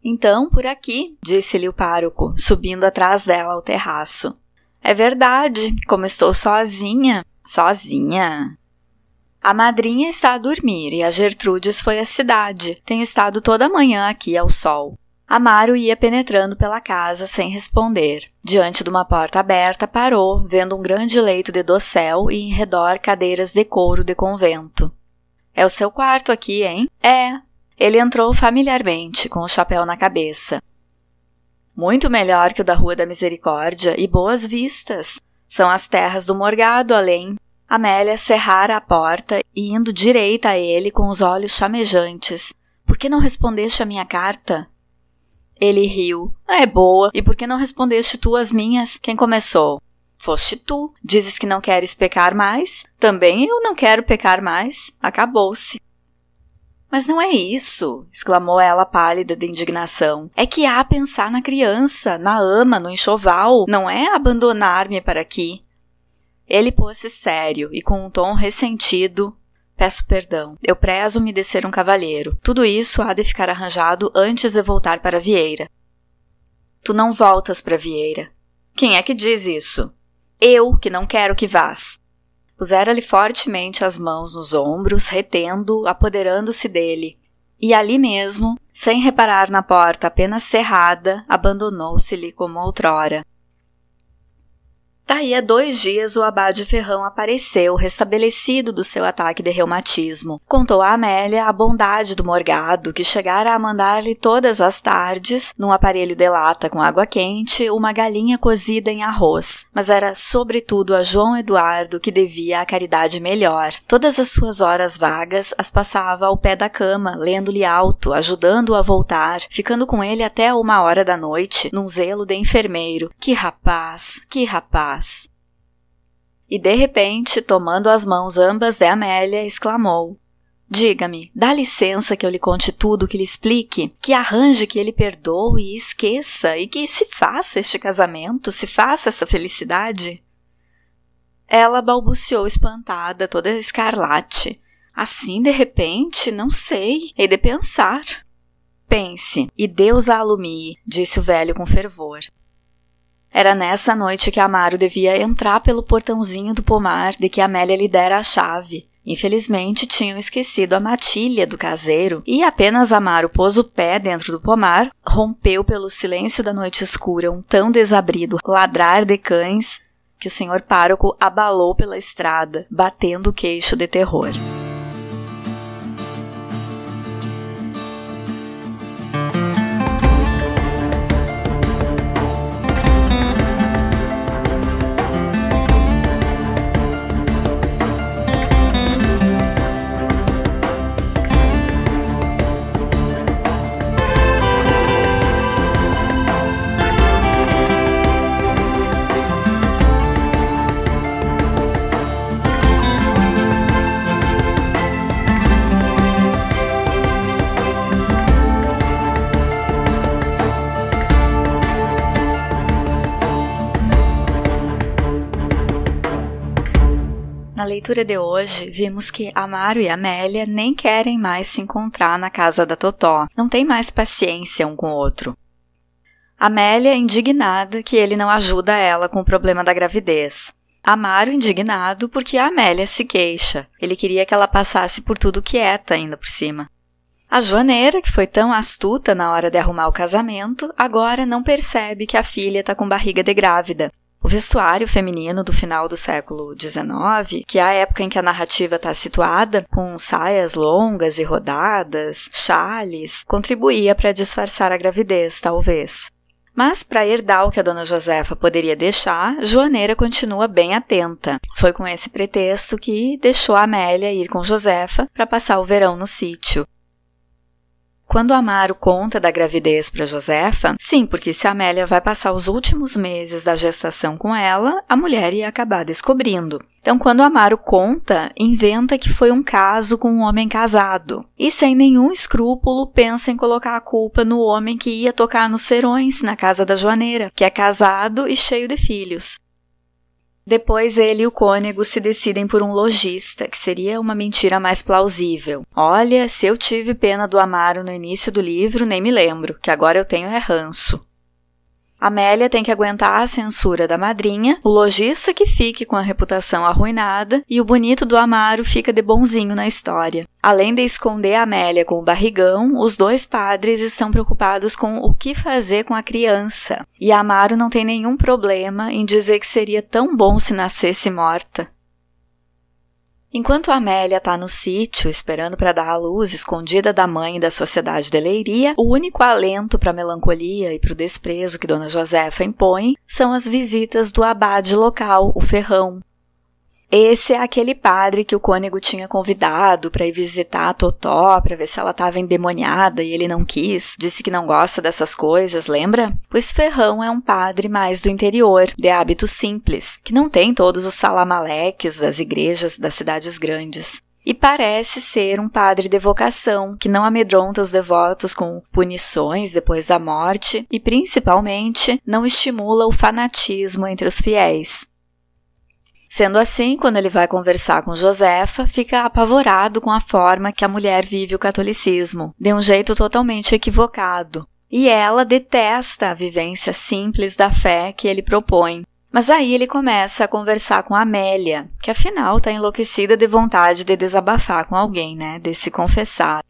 Então, por aqui, disse-lhe o pároco, subindo atrás dela ao terraço. É verdade, como estou sozinha. Sozinha? A madrinha está a dormir e a Gertrudes foi à cidade. Tenho estado toda a manhã aqui ao sol. Amaro ia penetrando pela casa sem responder. Diante de uma porta aberta, parou, vendo um grande leito de dossel e em redor cadeiras de couro de convento. É o seu quarto aqui, hein? É. Ele entrou familiarmente, com o chapéu na cabeça. Muito melhor que o da Rua da Misericórdia e boas vistas. São as terras do Morgado além. Amélia cerrara a porta e indo direita a ele com os olhos chamejantes. Por que não respondeste à minha carta? Ele riu. É boa. E por que não respondeste tu as minhas? Quem começou? Foste tu. Dizes que não queres pecar mais? Também eu não quero pecar mais. Acabou-se. Mas não é isso, exclamou ela pálida de indignação. É que há a pensar na criança, na ama, no enxoval, não é abandonar-me para aqui. Ele pôs-se sério e com um tom ressentido Peço perdão. Eu prezo-me de ser um cavalheiro. Tudo isso há de ficar arranjado antes de voltar para Vieira. Tu não voltas para Vieira. Quem é que diz isso? Eu, que não quero que vás. Pusera-lhe fortemente as mãos nos ombros, retendo, apoderando-se dele. E ali mesmo, sem reparar na porta apenas cerrada, abandonou-se-lhe como outrora. Daí a dois dias o abade Ferrão apareceu, restabelecido do seu ataque de reumatismo. Contou a Amélia a bondade do morgado, que chegara a mandar-lhe todas as tardes, num aparelho de lata com água quente, uma galinha cozida em arroz. Mas era sobretudo a João Eduardo que devia a caridade melhor. Todas as suas horas vagas as passava ao pé da cama, lendo-lhe alto, ajudando-o a voltar, ficando com ele até uma hora da noite, num zelo de enfermeiro. Que rapaz, que rapaz! E de repente, tomando as mãos ambas de Amélia, exclamou: Diga-me, dá licença que eu lhe conte tudo, que lhe explique, que arranje que ele perdoe e esqueça, e que se faça este casamento, se faça essa felicidade. Ela balbuciou espantada, toda escarlate. Assim, de repente, não sei, hei de pensar. Pense, e Deus a alumie, disse o velho com fervor. Era nessa noite que Amaro devia entrar pelo portãozinho do pomar de que Amélia lhe dera a chave. Infelizmente, tinham esquecido a matilha do caseiro e apenas Amaro pôs o pé dentro do pomar, rompeu pelo silêncio da noite escura um tão desabrido ladrar de cães que o senhor pároco abalou pela estrada, batendo o queixo de terror. Leitura de hoje, vimos que Amaro e Amélia nem querem mais se encontrar na casa da Totó, não tem mais paciência um com o outro. Amélia é indignada que ele não ajuda ela com o problema da gravidez. Amaro indignado porque a Amélia se queixa. Ele queria que ela passasse por tudo quieta ainda por cima. A joaneira, que foi tão astuta na hora de arrumar o casamento, agora não percebe que a filha está com barriga de grávida o vestuário feminino do final do século XIX, que é a época em que a narrativa está situada, com saias longas e rodadas, chales, contribuía para disfarçar a gravidez, talvez. Mas, para herdar o que a dona Josefa poderia deixar, Joaneira continua bem atenta. Foi com esse pretexto que deixou Amélia ir com Josefa para passar o verão no sítio. Quando Amaro conta da gravidez para Josefa, sim, porque se Amélia vai passar os últimos meses da gestação com ela, a mulher ia acabar descobrindo. Então, quando Amaro conta, inventa que foi um caso com um homem casado. E sem nenhum escrúpulo, pensa em colocar a culpa no homem que ia tocar nos serões na casa da joaneira, que é casado e cheio de filhos. Depois ele e o cônego se decidem por um lojista, que seria uma mentira mais plausível. Olha, se eu tive pena do Amaro no início do livro, nem me lembro, que agora eu tenho é ranço. Amélia tem que aguentar a censura da madrinha, o lojista que fique com a reputação arruinada e o bonito do Amaro fica de bonzinho na história. Além de esconder a Amélia com o barrigão, os dois padres estão preocupados com o que fazer com a criança. E Amaro não tem nenhum problema em dizer que seria tão bom se nascesse morta. Enquanto Amélia está no sítio, esperando para dar à luz, escondida da mãe e da sociedade de Leiria, o único alento para a melancolia e para o desprezo que Dona Josefa impõe são as visitas do abade local, o Ferrão, esse é aquele padre que o cônego tinha convidado para ir visitar a Totó, para ver se ela estava endemoniada e ele não quis, disse que não gosta dessas coisas, lembra? Pois Ferrão é um padre mais do interior, de hábitos simples, que não tem todos os salamaleques das igrejas das cidades grandes. E parece ser um padre de vocação, que não amedronta os devotos com punições depois da morte e, principalmente, não estimula o fanatismo entre os fiéis. Sendo assim, quando ele vai conversar com Josefa, fica apavorado com a forma que a mulher vive o catolicismo, de um jeito totalmente equivocado. E ela detesta a vivência simples da fé que ele propõe. Mas aí ele começa a conversar com Amélia, que afinal está enlouquecida de vontade de desabafar com alguém, né? De se confessar.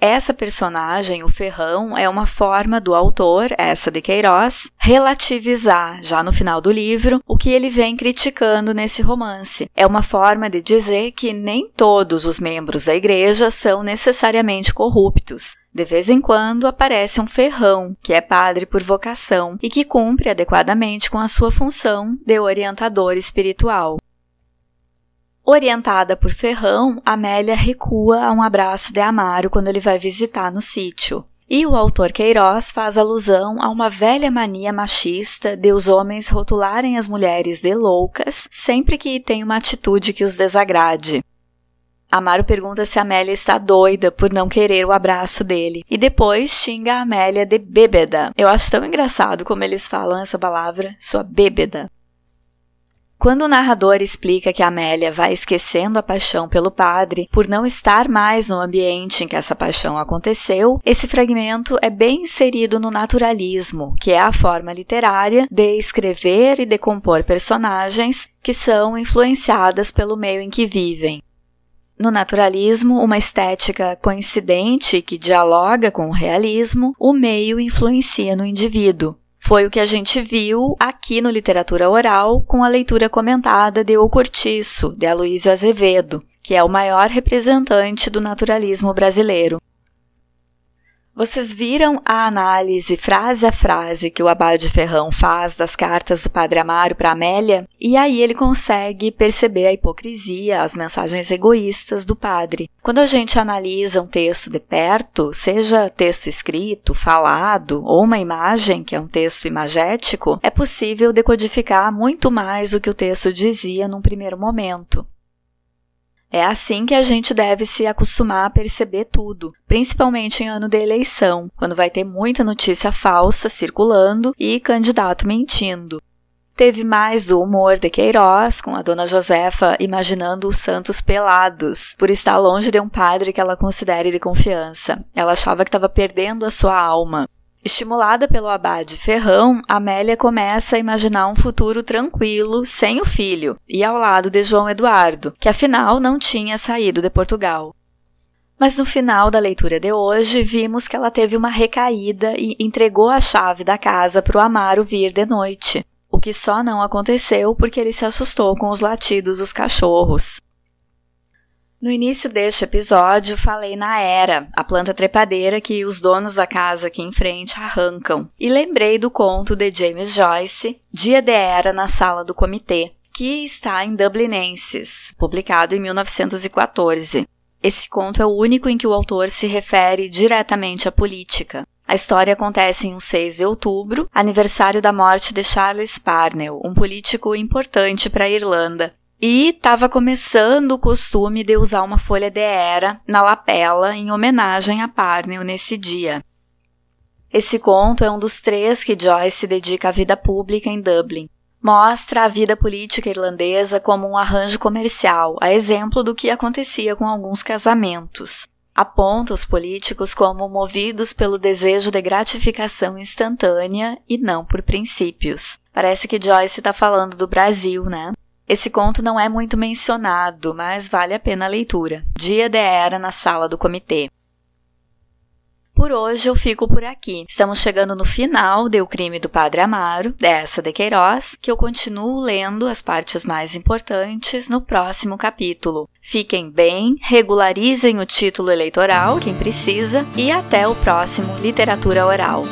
Essa personagem, o Ferrão, é uma forma do autor, essa de Queiroz, relativizar, já no final do livro, o que ele vem criticando nesse romance. É uma forma de dizer que nem todos os membros da igreja são necessariamente corruptos. De vez em quando aparece um ferrão, que é padre por vocação e que cumpre adequadamente com a sua função de orientador espiritual. Orientada por Ferrão, Amélia recua a um abraço de Amaro quando ele vai visitar no sítio. E o autor Queiroz faz alusão a uma velha mania machista de os homens rotularem as mulheres de loucas sempre que têm uma atitude que os desagrade. Amaro pergunta se Amélia está doida por não querer o abraço dele e depois xinga a Amélia de bêbeda. Eu acho tão engraçado como eles falam essa palavra, sua bêbeda. Quando o narrador explica que Amélia vai esquecendo a paixão pelo padre por não estar mais no ambiente em que essa paixão aconteceu, esse fragmento é bem inserido no naturalismo, que é a forma literária de escrever e decompor personagens que são influenciadas pelo meio em que vivem. No naturalismo, uma estética coincidente que dialoga com o realismo, o meio influencia no indivíduo. Foi o que a gente viu aqui no Literatura Oral com a leitura comentada de O Cortiço, de Aloísio Azevedo, que é o maior representante do naturalismo brasileiro. Vocês viram a análise frase a frase que o Abade Ferrão faz das cartas do Padre Amaro para Amélia? E aí ele consegue perceber a hipocrisia, as mensagens egoístas do padre. Quando a gente analisa um texto de perto, seja texto escrito, falado ou uma imagem, que é um texto imagético, é possível decodificar muito mais o que o texto dizia num primeiro momento. É assim que a gente deve se acostumar a perceber tudo, principalmente em ano de eleição, quando vai ter muita notícia falsa circulando e candidato mentindo. Teve mais do humor de Queiroz, com a dona Josefa imaginando os santos pelados, por estar longe de um padre que ela considere de confiança. Ela achava que estava perdendo a sua alma. Estimulada pelo abade Ferrão, Amélia começa a imaginar um futuro tranquilo, sem o filho, e ao lado de João Eduardo, que afinal não tinha saído de Portugal. Mas no final da leitura de hoje, vimos que ela teve uma recaída e entregou a chave da casa para o Amaro vir de noite, o que só não aconteceu porque ele se assustou com os latidos dos cachorros. No início deste episódio, falei na Era, a planta trepadeira que os donos da casa aqui em frente arrancam, e lembrei do conto de James Joyce, Dia de Era na Sala do Comitê, que está em Dublinenses, publicado em 1914. Esse conto é o único em que o autor se refere diretamente à política. A história acontece em um 6 de outubro, aniversário da morte de Charles Parnell, um político importante para a Irlanda, e estava começando o costume de usar uma folha de era na lapela em homenagem a Parnell nesse dia. Esse conto é um dos três que Joyce dedica à vida pública em Dublin. Mostra a vida política irlandesa como um arranjo comercial, a exemplo do que acontecia com alguns casamentos. Aponta os políticos como movidos pelo desejo de gratificação instantânea e não por princípios. Parece que Joyce está falando do Brasil, né? Esse conto não é muito mencionado, mas vale a pena a leitura. Dia de Era na sala do comitê. Por hoje eu fico por aqui. Estamos chegando no final de O Crime do Padre Amaro, dessa de Queiroz, que eu continuo lendo as partes mais importantes no próximo capítulo. Fiquem bem, regularizem o título eleitoral, quem precisa, e até o próximo Literatura Oral.